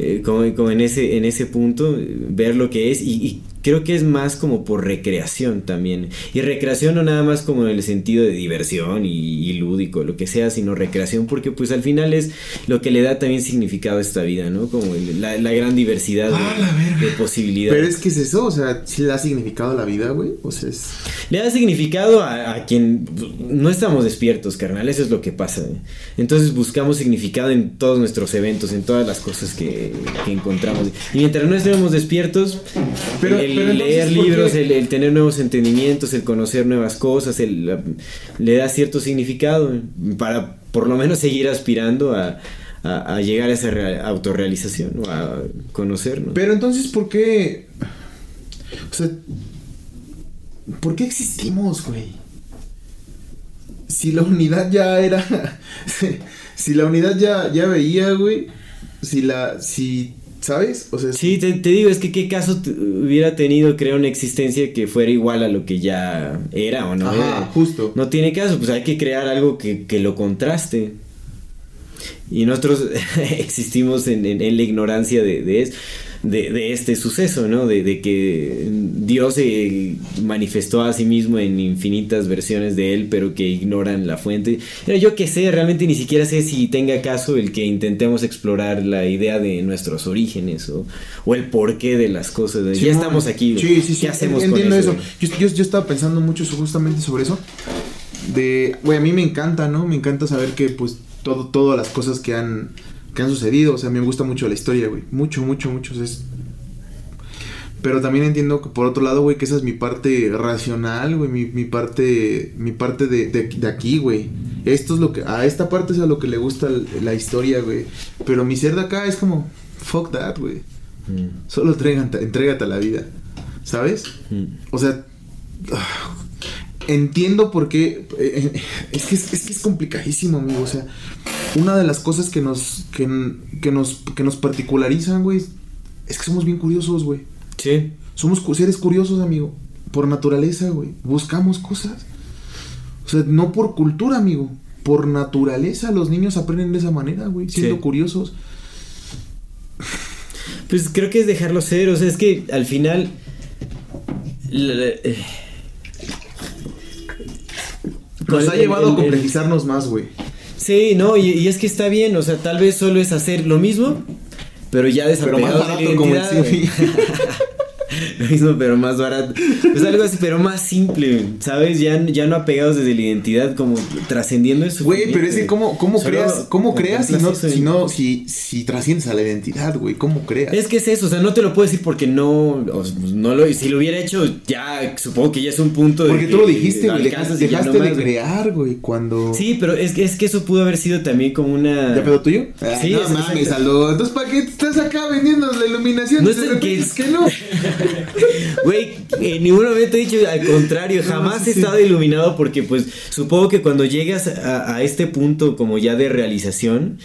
Eh, como, como en ese en ese punto ver lo que es y creo que es más como por recreación también. Y recreación no nada más como en el sentido de diversión y, y lúdico, lo que sea, sino recreación porque pues al final es lo que le da también significado a esta vida, ¿no? Como el- la, la gran diversidad de, Ah, la de posibilidades. Pero es que es eso, o sea, sí le da significado a la vida, güey. O sea, es. Le da significado a, a quien no estamos despiertos, carnal, eso es lo que pasa. ¿eh? Entonces buscamos significado en todos nuestros eventos, en todas las cosas que, que encontramos. Y mientras no estemos despiertos, Pero- el, entonces, leer libros, el, el tener nuevos entendimientos, el conocer nuevas cosas, el, la- le da cierto significado ¿eh? para por lo menos seguir aspirando a, a- a llegar a esa rea- autorrealización o a conocernos. Pero entonces, ¿por qué? O sea, ¿por qué existimos, güey? Si la unidad ya era. [laughs] si la unidad ya, ya veía, güey. Si la. Si. ¿Sabes? O sea, Sí, te, te digo, es que qué caso hubiera tenido crear una existencia que fuera igual a lo que ya era o no Ajá, era. justo. No tiene caso, pues hay que crear algo que, que lo contraste. Y nosotros [laughs] existimos en, en- en la ignorancia de, de, es- de- de este suceso, ¿no? De, de que Dios se manifestó a sí mismo en infinitas versiones de él, pero que ignoran la fuente. Yo qué sé, realmente ni siquiera sé si tenga caso el que intentemos explorar la idea de nuestros orígenes o, o el porqué de las cosas. ya estamos aquí. Sí, sí, sí. ¿Qué hacemos Entiendo con eso. eso? Yo, yo, yo estaba pensando mucho justamente sobre eso. De, güey, a mí me encanta, ¿no? Me encanta saber que, pues, todo, todas las cosas que han, que han sucedido. O sea, me gusta mucho la historia, güey. Mucho, mucho, mucho. o sea, es- Pero también entiendo que por otro lado, güey, que esa es mi parte racional, güey. Mi, mi parte, mi parte de, de, de aquí, güey. Esto es lo que, a esta parte es a lo que le gusta la historia, güey. Pero mi ser de acá es como, fuck that, güey. Mm, Solo entrégate, entrégate a la vida. ¿Sabes? mm. O sea, entiendo por qué. eh, eh, es, que es, es que es complicadísimo, amigo. O sea, una de las cosas que nos, que, que nos, que nos particularizan, güey, es que somos bien curiosos, güey. Sí. Somos seres curiosos, amigo. Por naturaleza, güey. Buscamos cosas. O sea, no por cultura, amigo. Por naturaleza los niños aprenden de esa manera, güey. Siendo Sí. curiosos. Pues creo que es dejarlo ser, o sea, es que al final... la- la- eh, Nos ha el- llevado a el- complejizarnos más, güey. Sí, no, y, y es que está bien, o sea, tal vez solo es hacer lo mismo, pero ya Pero más desapegados de la barato como el identidad. [laughs] lo mismo, pero más barato. Pues algo así, pero más simple, ¿sabes? Ya, ya no apegados desde la identidad, como trascendiendo eso. Güey, pero es que cómo, cómo Solo creas, cómo creas si no, si no, si, si trasciendes a la identidad, güey, cómo creas. Es que es eso, o sea, no te lo puedo decir porque no, pues, no lo, si lo hubiera hecho, ya supongo que ya es un punto de Porque que tú lo dijiste, güey, ya dejaste no de más, crear, güey, cuando... Sí, pero es, que- es que eso pudo haber sido también como una... ¿Ya pedo tuyo? Ah, Sí, no es- mames. Entonces, ¿para qué estás acá vendiendo la iluminación? No repente qué- dices que no. [laughs] Güey, en ningún momento he dicho al contrario, jamás he estado iluminado porque pues supongo que cuando llegas a, a este punto como ya de realización,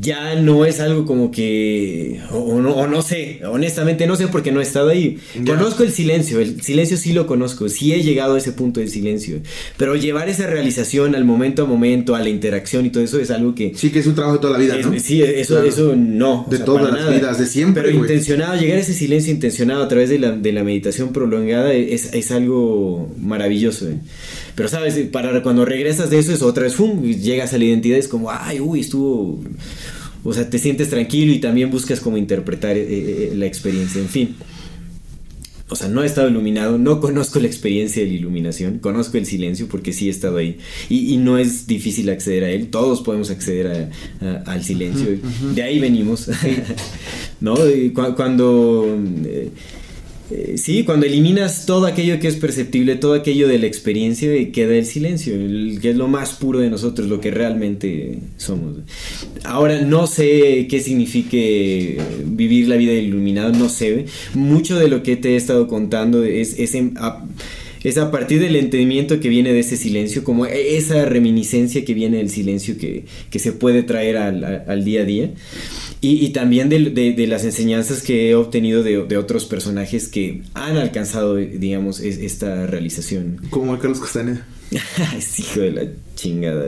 ya no es algo como que, o, o no, o no sé, honestamente no sé porque no he estado ahí. Ya. Conozco el silencio, el silencio sí lo conozco, sí he llegado a ese punto del silencio, pero llevar esa realización al momento a momento, a la interacción y todo eso es algo que... Sí, que es un trabajo de toda la vida, Es- ¿no? Sí, eso, Claro. eso no. De todas para las nada. vidas, de siempre, Pero güey. intencionado, llegar a ese silencio intencionado a través de la, de la meditación prolongada es, es algo maravilloso. eh. Pero sabes, para cuando regresas de eso es otra vez, ¡fum! llegas a la identidad, es como, ay, uy, estuvo... O sea, te sientes tranquilo y también buscas cómo interpretar eh, eh, la experiencia, en fin. O sea, no he estado iluminado, no conozco la experiencia de la iluminación, conozco el silencio porque sí he estado ahí. Y, y no es difícil acceder a él, todos podemos acceder a- a- al silencio. De ahí venimos. [laughs] ¿No? Cu- cuando... eh, eh, sí, cuando eliminas todo aquello que es perceptible, todo aquello de la experiencia, eh, queda el silencio, el- que es lo más puro de nosotros, lo que realmente somos. Ahora no sé qué signifique vivir la vida iluminado, no sé. Mucho de lo que te he estado contando es, es, en- a, es a partir del entendimiento que viene de ese silencio, como esa reminiscencia que viene del silencio que, que se puede traer al, al día a día. Y, y también de, de- de las enseñanzas que he obtenido de, de otros personajes que han alcanzado, digamos, es- esta realización. Como Carlos Castaneda. [laughs] es hijo de la chingada.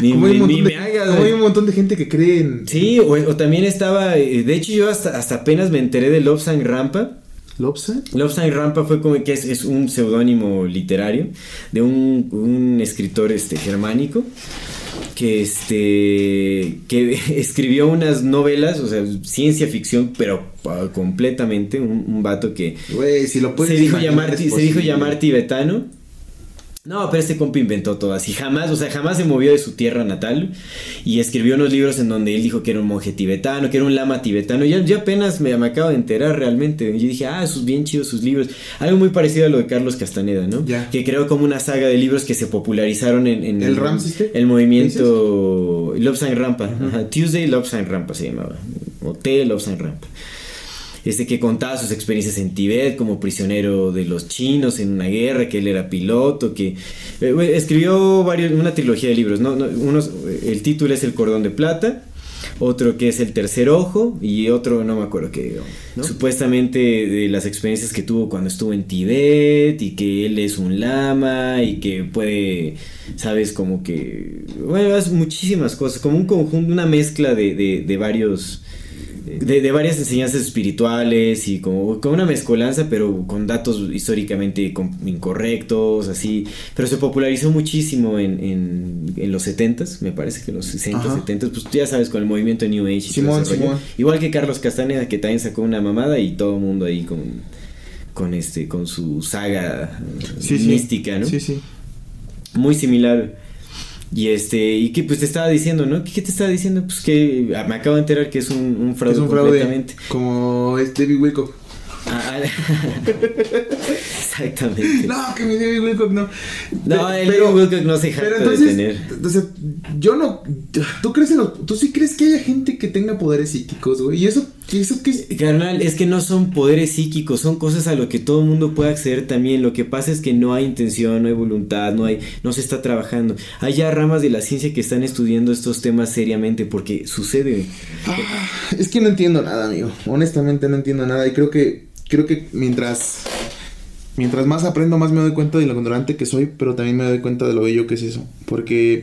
Ni, Como hay, ni- un ni montón de, me hagas, como hay un montón de gente que cree en... Sí, o, o también estaba. eh, De hecho, yo hasta, hasta apenas me enteré de Love Sang Rampa. ¿Lobsa? Lobsang Rampa fue como que es, es un seudónimo literario de un, un escritor este, germánico que este que [laughs] escribió unas novelas, o sea, ciencia ficción, pero completamente un, un vato que si lo se dijo llamar se dijo llamar tibetano. No, pero este compa inventó todo así, jamás, o sea, jamás se movió de su tierra natal y escribió unos libros en donde él dijo que era un monje tibetano, que era un lama tibetano. Ya, yo apenas me, me acabo de enterar realmente. Yo dije, ah, sus bien chidos sus libros. Algo muy parecido a lo de Carlos Castaneda, ¿no? Que creó como una saga de libros que se popularizaron en, en ¿El movimiento Lobsang Rampa. Ajá, Tuesday Lobsang Rampa se llamaba. O T Lobsang Rampa este que contaba sus experiencias en Tibet como prisionero de los chinos en una guerra, que él era piloto, que eh, escribió varios, una trilogía de libros, ¿no? No, unos, eh, el título es El cordón de plata, otro que es El tercer ojo y otro no me acuerdo qué, ¿no? supuestamente de las experiencias que tuvo cuando estuvo en Tibet y que él es un lama y que puede, sabes, como que, bueno, es muchísimas cosas, como un conjunto, una mezcla de, de varios de, de varias enseñanzas espirituales y como, como una mezcolanza, pero con datos históricamente incorrectos, así. Pero se popularizó muchísimo en, en, en los 70s, me parece que en los 60, Ajá. 70s, pues tú ya sabes, con el movimiento New Age y todo Simón, rollo. Simón. Igual que Carlos Castaneda, que también sacó una mamada y todo el mundo ahí con, con, este, con su saga Sí, sí. mística, ¿no? Sí, sí. muy similar. Y este, y que pues te estaba diciendo, ¿no? ¿Qué, te estaba diciendo? Pues que me acabo de enterar que es un, un fraude es un fraude. completamente. Como es David Wilcock. Ah, ah, [laughs] [laughs] Exactamente. No, que mi David Wilcock no. No, el David Wilcock no se jacta Pero de entonces, tener. sea, yo no. ¿Tú crees en los, ¿Tú sí crees que haya gente que tenga poderes psíquicos, güey? ¿Y eso, eso qué es? Carnal, es que no son poderes psíquicos, son cosas a lo que todo el mundo puede acceder también. Lo que pasa es que no hay intención, no hay voluntad, no hay, no se está trabajando. Hay ya ramas de la ciencia que están estudiando estos temas seriamente porque sucede. Ah, es que no entiendo nada, amigo. Honestamente no entiendo nada. Y creo que. Creo que mientras. Mientras más aprendo, más me doy cuenta de lo ignorante que soy, pero también me doy cuenta de lo bello que es eso. Porque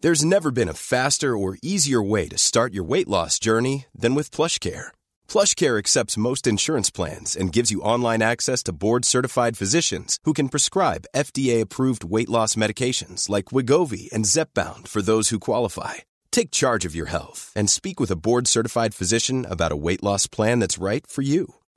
There's never been a faster or easier way to start your weight loss journey than with PlushCare. PlushCare accepts most insurance plans and gives you online access to board-certified physicians who can prescribe FDA-approved weight loss medications like Wigovi and Zepbound for those who qualify. Take charge of your health and speak with a board-certified physician about a weight loss plan that's right for you.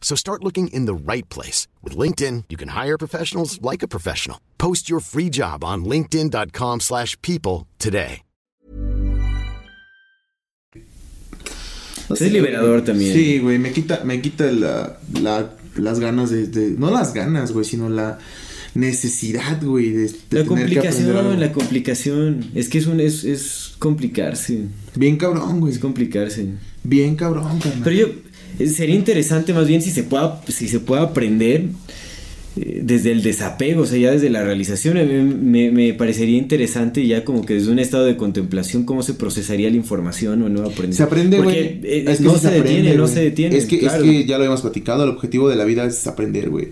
So start looking in the right place. With LinkedIn, you can hire professionals like a professional. Post your free job on linkedin.com/people slash people today. es liberador también. Sí, güey, me quita, me quita la, la- las ganas de, de- No las ganas, güey, sino la necesidad, güey, de, de La tener que aprender complicación, la complicación. Es que es un es, es complicarse. Bien cabrón, güey. Es complicarse. Bien cabrón, carnal. Pero yo sería interesante más bien si se pueda si se pueda aprender eh, desde el desapego, o sea, ya desde la realización. A mí me, me parecería interesante ya como que desde un estado de contemplación cómo se procesaría la información o nuevo aprendizaje. Se aprende, güey. eh, no se, aprende, detiene, no se detiene. Es que, claro. es que ya lo habíamos platicado, el objetivo de la vida es aprender, güey.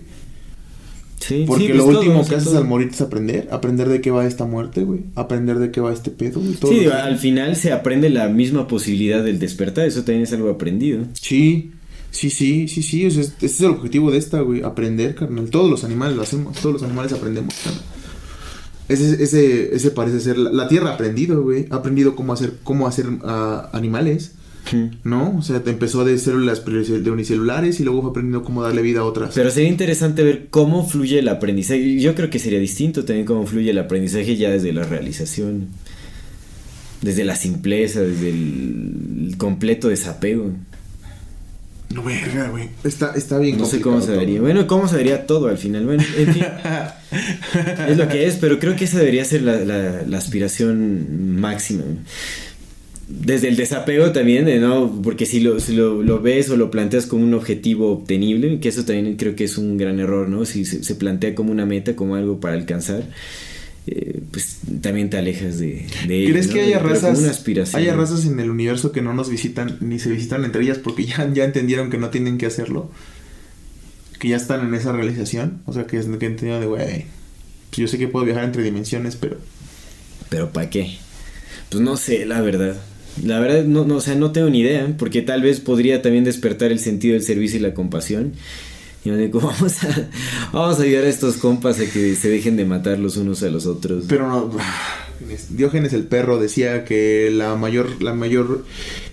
Sí, Porque sí, lo todo, último que haces todo. al morir es aprender. Aprender de qué va esta muerte, güey. Aprender de qué va este pedo, güey. todo Sí, digo, al final se aprende la misma posibilidad del despertar, eso también es algo aprendido. Sí, sí, sí, sí, sí. o sea, ese es el objetivo de esta, güey. Aprender, carnal. Todos los animales lo hacemos. Todos los animales aprendemos, carnal. Ese, ese, ese parece ser. La, la tierra ha aprendido, güey. Ha aprendido cómo hacer, cómo hacer ah, animales. ¿No? O sea, te empezó de células de unicelulares y luego fue aprendiendo cómo darle vida a otras. Pero sería interesante ver cómo fluye el aprendizaje. Yo creo que sería distinto también cómo fluye el aprendizaje ya desde la realización. Desde la simpleza, desde el completo desapego. No, verga, güey. Está, está bien No sé cómo se vería. Bueno, cómo se vería todo al final. Bueno, en fin. [laughs] es lo que es, pero creo que esa debería ser la, la- la aspiración máxima. Desde el desapego también, ¿no? Porque si, lo, si lo, lo ves o lo planteas como un objetivo obtenible, que eso también creo que es un gran error, ¿no? Si se, se plantea como una meta, como algo para alcanzar, eh, pues también te alejas de, de ¿Crees ¿no? que haya razas, haya razas en el universo que no nos visitan ni se visitan entre ellas porque ya, ya entendieron que no tienen que hacerlo? Que ya están en esa realización. O sea, que es que han entendido de, güey, pues yo sé que puedo viajar entre dimensiones, pero... Pero ¿para qué? Pues no sé, la verdad. La verdad, no, no, o sea, no tengo ni idea, porque tal vez podría también despertar el sentido del servicio y la compasión. Y yo digo, [laughs] vamos a, vamos a ayudar a estos compas a que se dejen de matar los unos a los otros. Pero no... Diógenes el perro decía que la mayor, la mayor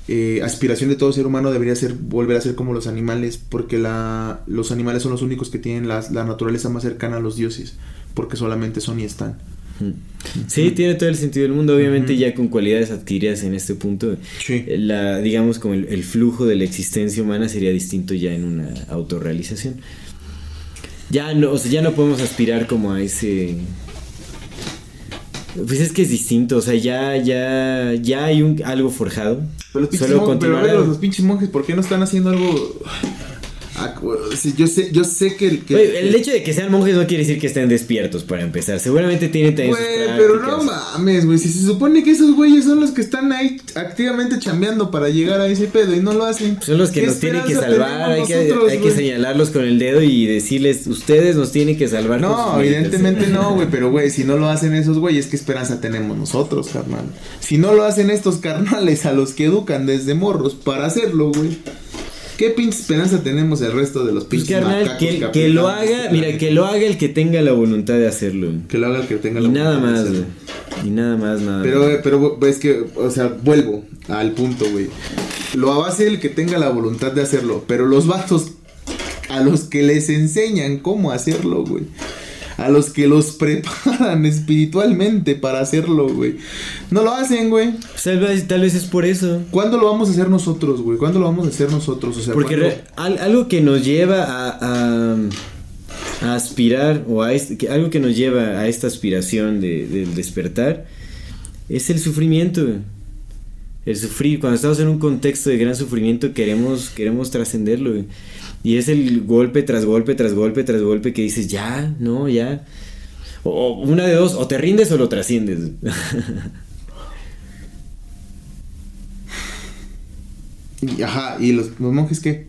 eh, aspiración de todo ser humano debería ser volver a ser como los animales, porque la, los animales son los únicos que tienen la, la naturaleza más cercana a los dioses, porque solamente son y están. Sí, tiene todo el sentido del mundo, obviamente ya con cualidades adquiridas en este punto. Sí. La, digamos, como el, el flujo de la existencia humana sería distinto ya en una autorrealización. Ya no, o sea, ya no podemos aspirar como a ese... Pues es que es distinto, o sea, ya, ya, ya hay un, algo forjado. Pero los pinches, Solo monjes, pero a ver, los, los pinches monjes, ¿por qué no están haciendo algo? Sí, yo sé, yo sé que, que- Oye, el hecho de que sean monjes no quiere decir que estén despiertos para empezar. Seguramente tienen también Güey, pero no mames, güey. Si se supone que esos güeyes son los que están ahí activamente chambeando para llegar a ese pedo y no lo hacen. Son los que ¿Qué nos tienen que salvar, hay que, hay señalarlos con el dedo y decirles, ustedes nos tienen que salvar. No, sus méritos". evidentemente no, [laughs] güey, pero güey, si no lo hacen esos güeyes, ¿qué esperanza tenemos nosotros, carnal? Si no lo hacen estos carnales a los que educan desde morros para hacerlo, güey. ¿Qué pinche esperanza tenemos el resto de los Pues pinches carnal, macacos que, lo haga, mira, que lo haga el que tenga la voluntad de hacerlo. Que lo haga el que tenga la Y nada voluntad de más, hacerlo. güey. Y nada más, nada Pero, más. pero es que, o sea, vuelvo al punto, güey. Lo hace el que tenga la voluntad de hacerlo. Pero los vatos a los que les enseñan cómo hacerlo, güey. A los que los [laughs] preparan espiritualmente para hacerlo, güey. No lo hacen, güey. Tal, vez, tal vez es por eso. ¿Cuándo lo vamos a hacer nosotros, güey? ¿Cuándo lo vamos a hacer nosotros? O sea, Porque ¿cuándo? re- al- algo que nos lleva a, a- a aspirar, o a este- que- algo que nos lleva a esta aspiración de- del despertar, es el sufrimiento. güey. El sufrir, cuando estamos en un contexto de gran sufrimiento, queremos, queremos trascenderlo. Y es el golpe tras golpe, tras golpe, tras golpe que dices, ya, no, ya. O, una de dos, o te rindes o lo trasciendes. [laughs] Y- ajá, ¿y los, los monjes qué?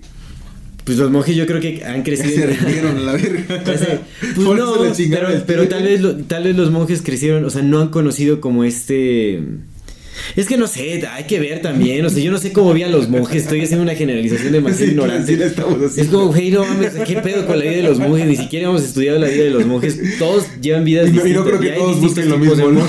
pues los monjes yo creo que han [laughs] crecido. se rindieron a la verga. [laughs] Pues Por no, pero, tal vez lo- tal vez los monjes crecieron, o sea, no han conocido como este es que no sé, hay que ver también, o sea, yo no sé cómo vi a los monjes, estoy haciendo una generalización demasiado Sí, ignorante. sí es como, güey, no mames, ¿qué pedo con la vida de los monjes? Ni siquiera hemos estudiado la vida de los monjes, todos llevan vidas Y no- y distintas. no creo que todos busquen lo mismo, ¿no?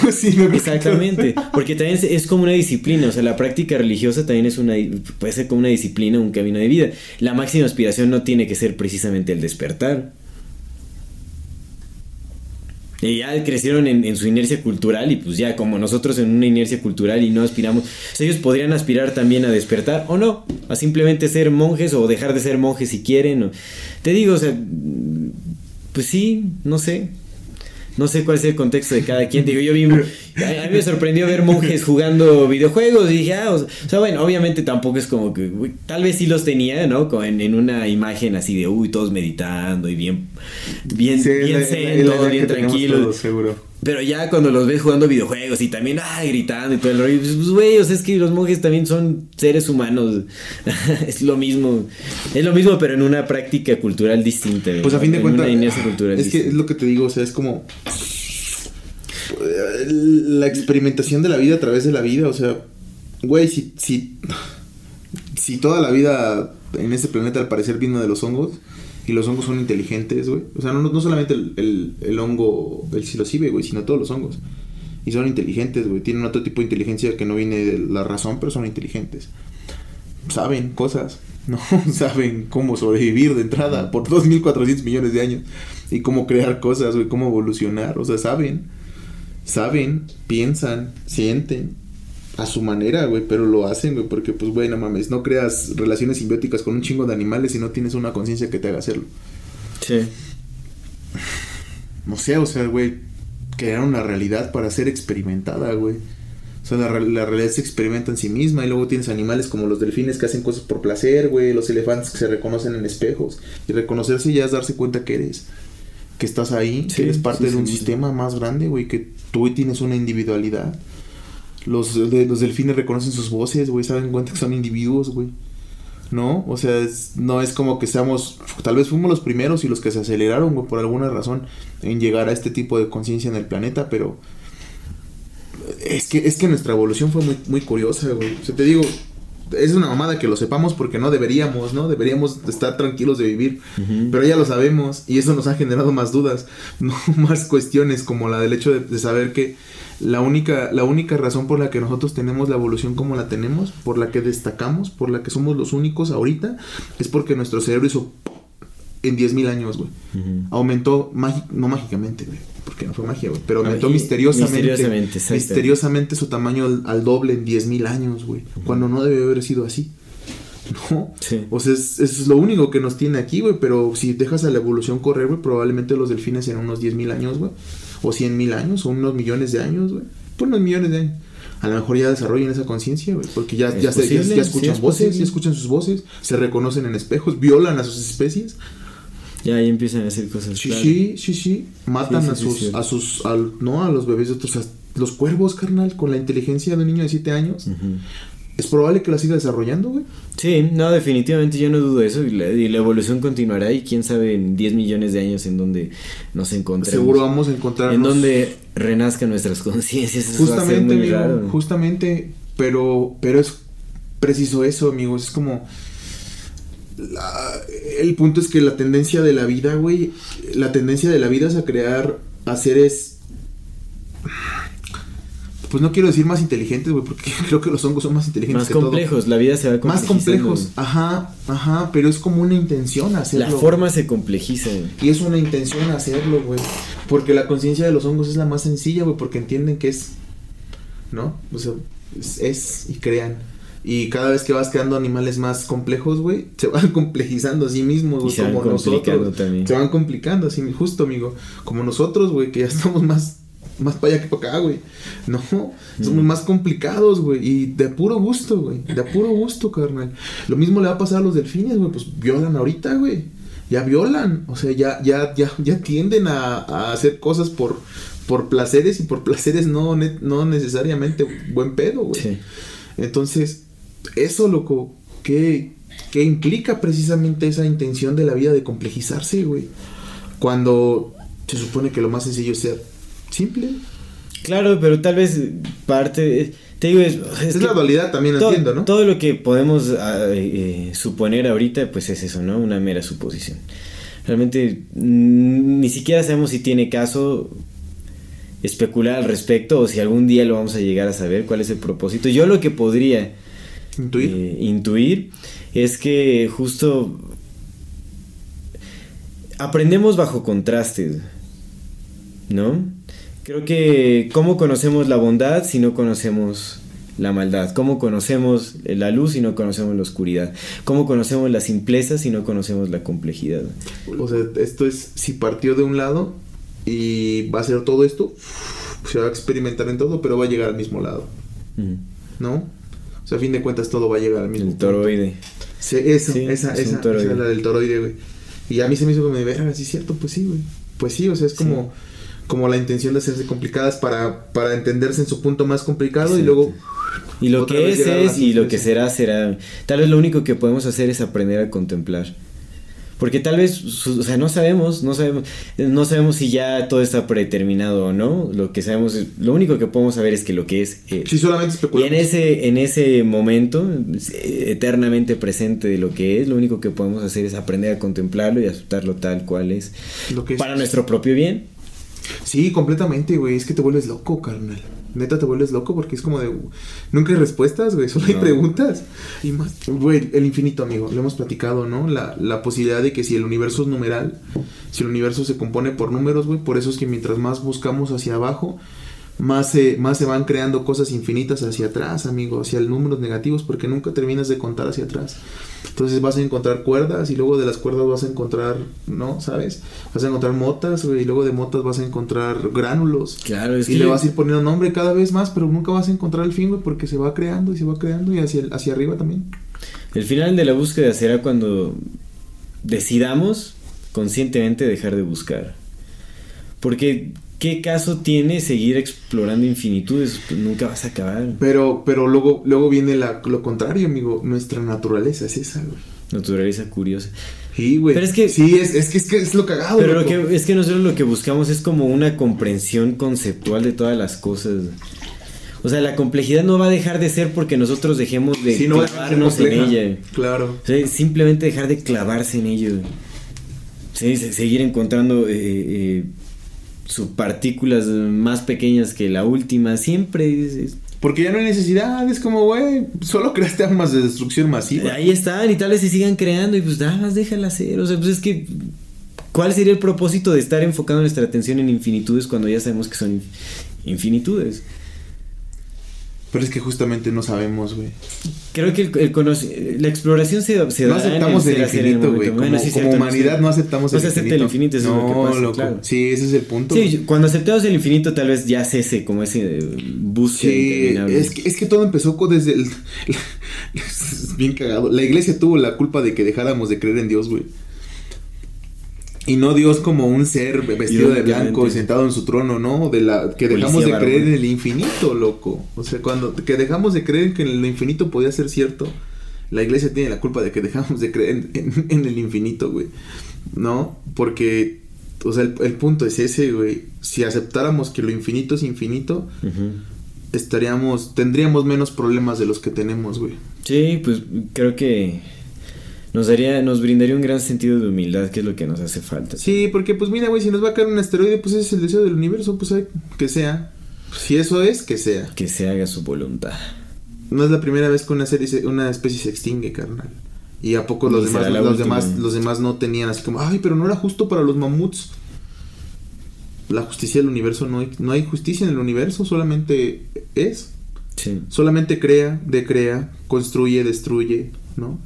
Exactamente, porque también es, es como una disciplina, o sea, la práctica religiosa también es una, puede ser como una disciplina, un camino de vida. La máxima aspiración no tiene que ser precisamente el despertar. Ya crecieron en, su inercia cultural y pues ya como nosotros en una inercia cultural y no aspiramos, sea, ellos podrían aspirar también a despertar o no, a simplemente ser monjes o dejar de ser monjes si quieren. Te digo, o sea, pues sí, no sé. No sé cuál es el contexto de cada quien. Digo, yo vi. A mí me sorprendió ver monjes jugando videojuegos. Y dije, ah, o sea, bueno, obviamente tampoco es como que. uy, tal vez sí los tenía, ¿no? En, en una imagen así de, uy, todos meditando y bien. Bien, Sí, bien la- es la- zen, es la todo idea bien que tenemos tranquilo. todos, seguro. Pero ya cuando los ves jugando videojuegos y también, ah, gritando y todo el rollo, pues, pues, güey, o sea, es que los monjes también son seres humanos. [laughs] es lo mismo. Es lo mismo, pero en una práctica cultural distinta. Pues a fin de En cuentas, es que es lo que te digo, o sea, es como eh, la experimentación de la vida a través de la vida, o sea, güey, si, si, si toda la vida en este planeta al parecer vino de los hongos y los hongos son inteligentes, güey, o sea, no, no solamente el, el, el hongo, el psilocibe, güey, sino todos los hongos. Y son inteligentes, güey, tienen otro tipo de inteligencia que no viene de la razón, pero son inteligentes. Saben cosas, [laughs] ¿no? Saben cómo sobrevivir de entrada por 2.400 millones de años. Y cómo crear cosas, güey, cómo evolucionar. O sea, saben. Saben, piensan, sienten. A su manera, güey, pero lo hacen, güey, porque, pues, güey, no mames, no creas relaciones simbióticas con un chingo de animales si no tienes una conciencia que te haga hacerlo. Sí. No sé, o sea, güey, crear una realidad para ser experimentada, güey. O sea, la, re- la realidad se experimenta en sí misma y luego tienes animales como los delfines que hacen cosas por placer, güey, los elefantes que se reconocen en espejos. Y reconocerse ya es darse cuenta que eres, que estás ahí, Sí, que eres parte sí, de un sí. sistema más grande, güey, que tú tienes una individualidad. Los, los delfines reconocen sus voces, güey, saben cuenta que son individuos, güey. ¿No? O sea, es- no es como que seamos, tal vez fuimos los primeros y los que se aceleraron, güey, por alguna razón en llegar a este tipo de conciencia en el planeta, pero es que, es que nuestra evolución fue muy, muy curiosa, güey. O sea, te digo, es una mamada que lo sepamos porque no deberíamos, ¿no? Deberíamos estar tranquilos de vivir, pero ya lo sabemos y eso nos ha generado más dudas, [laughs] no más cuestiones como la del hecho de, de saber que la única, la única razón por la que nosotros tenemos la evolución como la tenemos, por la que destacamos, por la que somos los únicos ahorita, es porque nuestro cerebro hizo en 10.000 años, güey. Aumentó, mági- no mágicamente, güey, porque no fue magia, güey, pero aumentó misteriosamente, misteriosamente, su tamaño al, al doble en 10.000 años, güey, cuando no debe haber sido así. No, Sí. o sea, es, es lo único que nos tiene aquí, güey, pero si dejas a la evolución correr, güey, probablemente los delfines en unos 10.000 años, güey, o 100.000 años, o unos millones de años, güey, por unos millones de años. A lo mejor ya desarrollen esa conciencia, güey, porque ya, Es ya, se- ya- escuchan sí es voces, posible. ya escuchan sus voces, se reconocen en espejos, violan a sus especies. Ya ahí empiezan a hacer cosas. Sí, sí, sí, sí. Matan Sí, sí, a sus, a sus, al- no, a los bebés de otros, a los cuervos, carnal, con la inteligencia de un niño de 7 años. Es probable que la siga desarrollando, güey. Sí, no, definitivamente yo no dudo eso y la, y la evolución continuará y quién sabe en 10 millones de años en donde nos encontremos. Seguro vamos a encontrarnos. En donde renazcan nuestras conciencias. A Justamente, amigo, raro. justamente, pero, pero es preciso eso, amigos. Es como. La- el punto es que la tendencia de la vida, güey. La tendencia de la vida es a crear a seres. Pues no quiero decir más inteligentes, güey, porque [laughs] creo que los hongos son más inteligentes Más que todo. complejos, la vida se va Más complejos, ajá, ajá, pero es como una intención hacerlo. La forma se complejiza. Y es una intención hacerlo, güey. Porque la conciencia de los hongos es la más sencilla, güey, porque entienden que es. ¿No? O sea, es, es y crean. Y cada vez que vas creando animales más complejos, güey, [laughs] se van complejizando a sí mismos, güey, van como nosotros. también. Se van complicando así, justo, amigo. Como nosotros, güey, que ya [laughs] estamos más. Más para allá que para acá, güey. No, somos Mm. más complicados, güey. Y de puro gusto, güey. De puro gusto, carnal. Lo mismo le va a pasar a los delfines, güey. Pues violan ahorita, güey. Ya violan. O sea, ya, ya, ya, ya tienden a, a hacer cosas por, por placeres y por placeres no, no necesariamente buen pedo, güey. Sí. Entonces, eso, loco, ¿qué, qué implica precisamente esa intención de la vida de complejizarse, güey? Cuando se supone que lo más sencillo es ser simple. Claro, pero tal vez parte. Te digo, es, Es, que la dualidad también, entiendo, ¿no? Todo lo que podemos ah, eh, eh, suponer ahorita, pues es eso, ¿no? Una mera suposición. Realmente mm, ni siquiera sabemos si tiene caso especular al respecto o si algún día lo vamos a llegar a saber cuál es el propósito. Yo lo que podría Intuir. eh, intuir es que justo aprendemos bajo contrastes, ¿no? Creo que cómo conocemos la bondad si no conocemos la maldad, cómo conocemos la luz si no conocemos la oscuridad, cómo conocemos la simpleza si no conocemos la complejidad. O sea, esto es si partió de un lado y va a hacer todo esto, se va a experimentar en todo, pero va a llegar al mismo lado. ¿no? O sea, a fin de cuentas todo va a llegar al mismo El toroide. Sí, eso, Sí, esa, es esa, esa es la del toroide, güey. Y a mí se me hizo como de verga, sí es cierto, pues sí, güey. Pues sí, o sea, es como, como la intención de hacerse complicadas para, para entenderse en su punto más complicado y luego Y lo que es es y lo que será será. Tal vez lo único que podemos hacer es aprender a contemplar. Porque tal vez, o sea, no sabemos, no sabemos, no sabemos si ya todo está predeterminado o no. Lo que sabemos, es- lo único que podemos saber es que lo que es es. si solamente Y especulamos. en ese, en ese momento, eh, eternamente presente de lo que es, lo único que podemos hacer es aprender a contemplarlo y aceptarlo tal cual es. Lo que es. Para nuestro propio bien. Sí, completamente, güey. Es que te vuelves loco, carnal. Neta te vuelves loco porque es como de. Nunca hay respuestas, güey. Solo hay preguntas. Y más. Güey, el infinito, amigo. Lo hemos platicado, ¿no? La, la posibilidad de que si el universo es numeral, si el universo se compone por números, güey. Por eso es que mientras más buscamos hacia abajo, más se, más se van creando cosas infinitas hacia atrás, amigo, hacia el números negativos, porque nunca terminas de contar hacia atrás. Entonces vas a encontrar cuerdas y luego de las cuerdas vas a encontrar, ¿no? ¿Sabes? Vas a encontrar motas, y luego de motas vas a encontrar gránulos. Claro, es y que le vas a ir poniendo nombre cada vez más, pero nunca vas a encontrar el fin, güey, porque se va creando y se va creando y hacia, el- hacia arriba también. el final de la búsqueda será cuando decidamos conscientemente dejar de buscar. Porque, ¿qué caso tiene seguir explorando infinitudes? Pues nunca vas a acabar. Pero, pero luego, luego viene la- lo contrario, amigo. Nuestra naturaleza es esa, güey. Naturaleza curiosa. Sí, güey. Pero es que- Sí, es, es que es que es lo cagado, Pero lo que, es que nosotros lo que buscamos es como una comprensión conceptual de todas las cosas. O sea, la complejidad no va a dejar de ser porque nosotros dejemos de Sí, no clavarnos en ella. Claro. O sea, simplemente dejar de clavarse en ello. Sí, se- seguir encontrando eh, eh, subpartículas más pequeñas que la última. Siempre. es- es- Porque ya no hay necesidad, es como, güey, solo creaste armas de destrucción masiva. ahí están y tal vez se sigan creando y pues nada más déjala hacer. O sea, pues es que. ¿Cuál sería el propósito de estar enfocando nuestra atención en infinitudes cuando ya sabemos que son inf- infinitudes? Pero es que justamente no sabemos, güey. Creo que el, el la exploración se, se No da en aceptamos el en infinito, güey. Como, Bueno, sí, como cierto, no humanidad se- no aceptamos no el se infinito. acepta el infinito, eso no, es lo que pasa, loco. claro. Sí, ese es el punto. Sí, cuando aceptamos el infinito tal vez ya cese como ese eh, búsqueda Sí, es que, es que todo empezó desde el... [laughs] es bien cagado. La iglesia tuvo la culpa de que dejáramos de creer en Dios, güey. Y no Dios como un ser vestido de blanco y sentado en su trono, ¿no? De la que dejamos Policía de creer en el infinito, loco. O sea, cuando que dejamos de creer que lo infinito podía ser cierto, la iglesia tiene la culpa de que [laughs] dejamos de creer en, en- en el infinito, güey. ¿No? Porque, o sea, el, el punto es ese, güey. Si aceptáramos que lo infinito es infinito, estaríamos, tendríamos menos problemas de los que tenemos, güey. Sí, pues creo que nos daría, nos brindaría un gran sentido de humildad, que es lo que nos hace falta. Sí, porque pues mira, güey, si nos va a caer un asteroide, pues ese es el deseo del universo, pues hay que sea. Si eso es, que sea. Que se haga su voluntad. No es la primera vez que una serie, se- una especie se extingue, carnal. Y a poco los demás, los demás, los demás no tenían así como, ay, pero no era justo para los mamuts. La justicia del universo no hay, no hay justicia en el universo, solamente es. Sí. Solamente crea, decrea, construye, destruye, ¿no?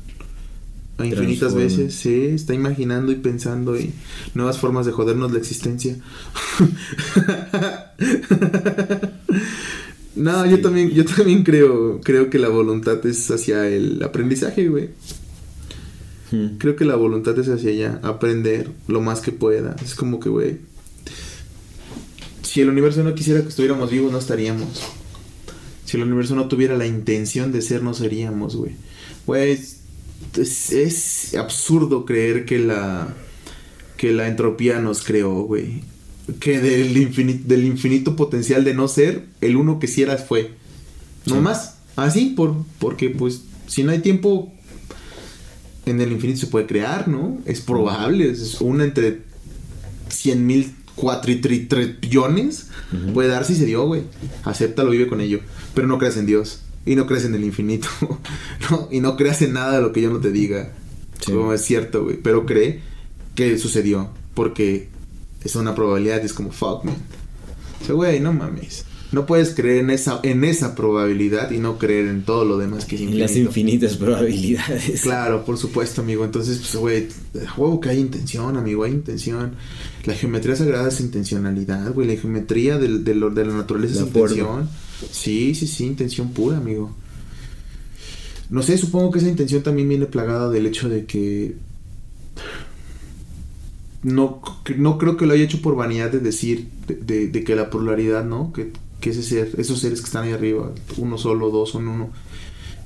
A infinitas veces, sí, está imaginando y pensando y nuevas formas de jodernos la existencia. [laughs] no, yo también, yo también creo, creo que la voluntad es hacia el aprendizaje, güey. Mm. Creo que la voluntad es hacia allá, aprender lo más que pueda. Es como que, güey, si el universo no quisiera que estuviéramos vivos, no estaríamos. Si el universo no tuviera la intención de ser, no seríamos, güey. Güey, es, es- absurdo creer que la que la entropía nos creó, güey. Que del infinito, del infinito potencial de no ser, el uno que sí era fue. No Sí. más. Así, por, porque pues si no hay tiempo, en el infinito se puede crear, ¿no? Es probable, es una entre 100 mil trillones. Puede darse y se dio, güey. Acéptalo, vive con ello. Pero no creas en Dios. Y no creas en el infinito. [laughs] no, y no creas en nada de lo que yo no te diga. Sí. Como es cierto, güey. Pero cree que sucedió. Porque es una probabilidad y es como, fuck, man. O sea, güey, no mames. No puedes creer en esa, en esa probabilidad y no creer en todo lo demás que es En infinito. las infinitas probabilidades. Claro, por supuesto, amigo. Entonces, pues, güey, huevo que hay intención, amigo, hay intención. La geometría sagrada es intencionalidad, güey. La geometría del- de, lo- de la naturaleza es intención. Sí, sí, sí, intención pura, amigo. No sé, supongo que esa intención también viene plagada del hecho de que. No, no creo que lo haya hecho por vanidad de decir de, de- que la pluralidad, ¿no? Que, que ese ser, esos seres que están ahí arriba, uno solo, dos son uno.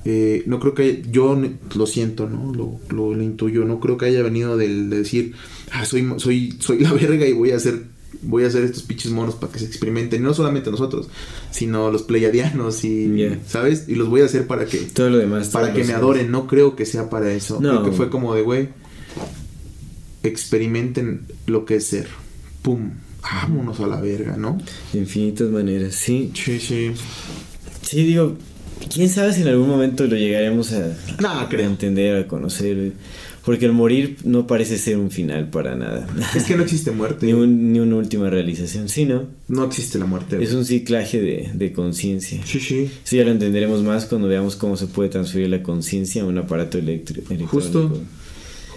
Eh, no creo que haya- yo lo siento, ¿no? Lo, lo, lo intuyo, no creo que haya venido del, de decir, ah, soy, soy, soy la [laughs] verga y voy a hacer voy a hacer estos pinches monos para que se experimenten, y no solamente nosotros, sino los pleiadianos y, Yeah. ¿sabes? Y los voy a hacer para que Todo lo demás. para que me demás. adoren, no creo que sea para eso. No. Creo que fue como de, güey, experimenten lo que es ser. Pum, vámonos a la verga, ¿no? De infinitas maneras, sí. Sí, sí. Sí, digo, quién sabe si en algún momento lo llegaremos a, No, a entender, a conocer. Porque el morir no parece ser un final para nada. [laughs] Es que no existe muerte. ni, un- ni una última realización, sí, ¿no? No existe la muerte. Es un ciclaje de, de conciencia. Sí, sí. Sí, ya lo entenderemos más cuando veamos cómo se puede transferir la conciencia a un aparato electrónico. Justo.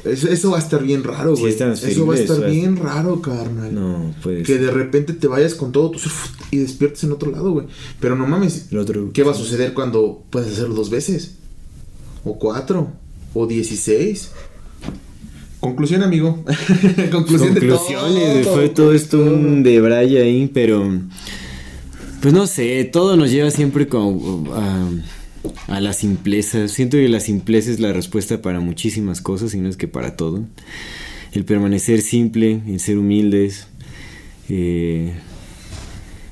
Eso, eso va a estar bien raro, Sí, güey. es transferible, eso va a estar eso bien raro, carnal. No, puede Que de repente te vayas con todo tu surf y despiertes en otro lado, güey. Pero no mames. El otro- ¿Qué va a suceder cuando puedes hacerlo dos veces? O cuatro. O dieciséis. Conclusión, amigo. [laughs] Conclusión de Conclusiones, todo, fue todo esto un de Braya ahí, pero pues no sé, todo nos lleva siempre como a, a la simpleza. Siento que la simpleza es la respuesta para muchísimas cosas y no es que para todo. El permanecer simple, el ser humildes, eh,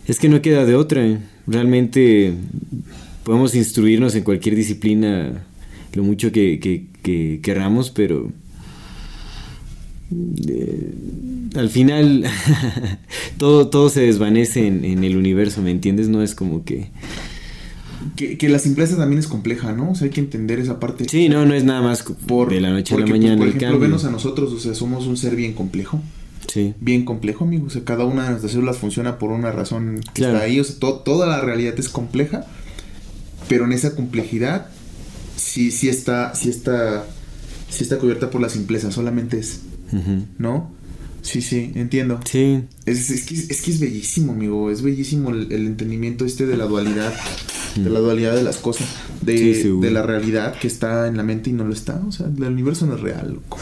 es que no queda de otra. ¿eh? Realmente podemos instruirnos en cualquier disciplina lo mucho que, que- que querramos, pero eh, al final [laughs] todo, todo se desvanece en, en el universo, ¿me entiendes? No es como que... Que, que la simpleza también es compleja, ¿no? O sea, hay que entender esa parte. Sí, no, no es nada más Por, de la noche a la pues, mañana por ejemplo, venos a nosotros, o sea, somos un ser bien complejo. Sí, Bien complejo, amigo. O sea, cada una de nuestras células funciona por una razón que Claro. está ahí. O sea, to- toda la realidad es compleja. Pero en esa complejidad, sí, sí está, sí está, sí está cubierta por la simpleza. Solamente es, ¿no? Sí, sí, entiendo. sí, Es, es que, es que es bellísimo, amigo. Es bellísimo el, el entendimiento este de la dualidad. De la dualidad de las cosas. De, Sí, de la realidad que está en la mente y no lo está. O sea, el universo no es real, loco.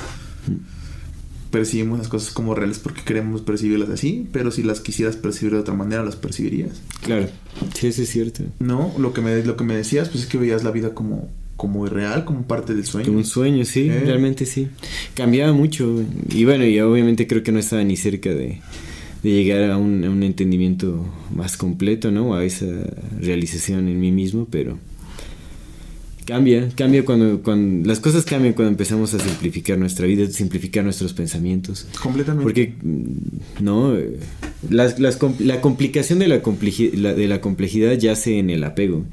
Percibimos las cosas como reales porque queremos percibirlas así. Pero si las quisieras percibir de otra manera, las percibirías. claro. Sí, eso es cierto. No, lo que me, lo que me decías, pues es que veías la vida como, como irreal, como parte del sueño. Como un sueño, sí, Eh. realmente sí. Cambiaba mucho. Y bueno, y obviamente creo que no estaba ni cerca de, de llegar a un, a un entendimiento más completo, ¿no? A esa realización en mí mismo, pero cambia, cambia cuando, cuando las cosas cambian cuando empezamos a simplificar nuestra vida, simplificar nuestros pensamientos. Completamente. Porque, mm, no, las- las la complicación de la, complejidad, de la complejidad yace en el apego.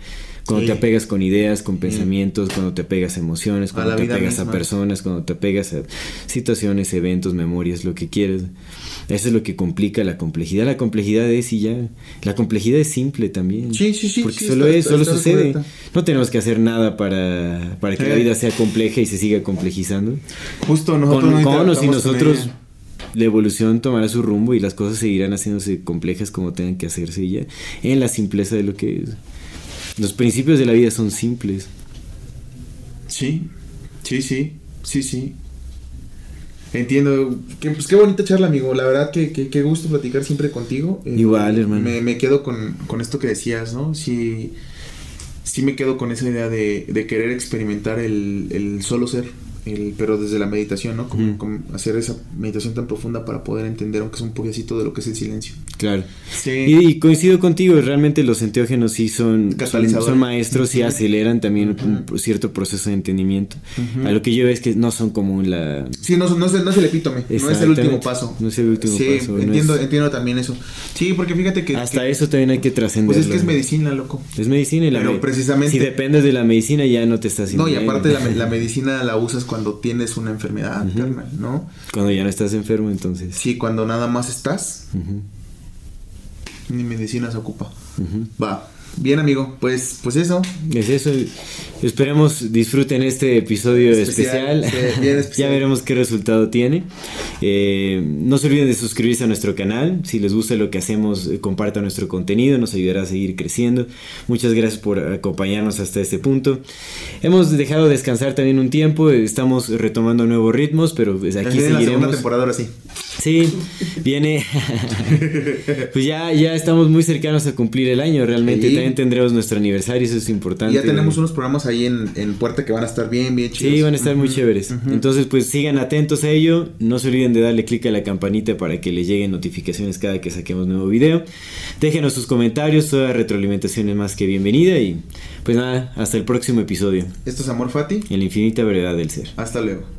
Cuando Sí. te apegas con ideas, con pensamientos, cuando te apegas a emociones, cuando te apegas a personas, cuando te apegas a situaciones, eventos, memorias, lo que quieras. Eso es lo que complica la complejidad. La complejidad es y ya. La complejidad es simple también. Sí, sí, sí, Porque sí, solo está- es, está- solo está sucede. No tenemos que hacer nada para, para que la vida sea compleja y se siga complejizando. Justo nosotros Con, no con o sin con nosotros, la evolución tomará su rumbo y las cosas seguirán haciéndose complejas como tengan que hacerse y ya. En la simpleza de lo que es. Los principios de la vida son simples. Sí, sí, sí, sí, sí. Entiendo. Que, pues qué bonita charla, amigo. La verdad que, que, qué gusto platicar siempre contigo. Eh, Igual, hermano. Me, me quedo con, con esto que decías, ¿no? Sí, sí me quedo con esa idea de, de querer experimentar el, el solo ser. El, pero desde la meditación, ¿no? Como, hacer esa meditación tan profunda para poder entender, aunque es un poquito de lo que es el silencio. Claro. Sí. Y, y coincido contigo, realmente los enteógenos sí son, son, maestros y aceleran también un cierto proceso de entendimiento. A lo que yo veo es que no son como la... Sí, no, no, es, el- no es el epítome, no es el último paso. No es el último sí, paso, no entiendo, es- entiendo también eso. Sí, porque fíjate que... Hasta que- eso también hay que trascender. Pues es que es medicina, loco. Es medicina y la Pero me- precisamente- Si dependes de la medicina ya no te estás No, y aparte la [laughs] medicina la usas cuando tienes una enfermedad, carnal, ¿no? Cuando ya no estás enfermo, entonces... Sí, cuando nada más estás, Ujú. ni medicina se ocupa. Va. Bien, amigo, pues, pues eso. Es eso. Esperemos disfruten este episodio Especial, especial. sí, bien [laughs] especial. ya veremos qué resultado tiene. Eh, no se olviden de suscribirse a nuestro canal. Si les gusta lo que hacemos, eh, compartan nuestro contenido. Nos ayudará a seguir creciendo. Muchas gracias por acompañarnos hasta este punto. Hemos dejado descansar también un tiempo. Estamos retomando nuevos ritmos, pero pues, aquí Viene la segunda seguiremos. temporada ahora sí. Sí, viene. [laughs] pues ya, ya estamos muy cercanos a cumplir el año. Realmente Sí. También tendremos nuestro aniversario. Eso es importante. Ya tenemos unos programas ahí en, en puerta que van a estar bien, bien chidos. Sí, van a estar muy chéveres. Entonces, pues sigan atentos a ello. No se olviden de darle clic a la campanita para que les lleguen notificaciones cada que saquemos nuevo video. Déjenos sus comentarios, toda retroalimentación es más que bienvenida. Y pues nada, hasta el próximo episodio. Esto es Amor Fati. En la infinita verdad del ser. Hasta luego.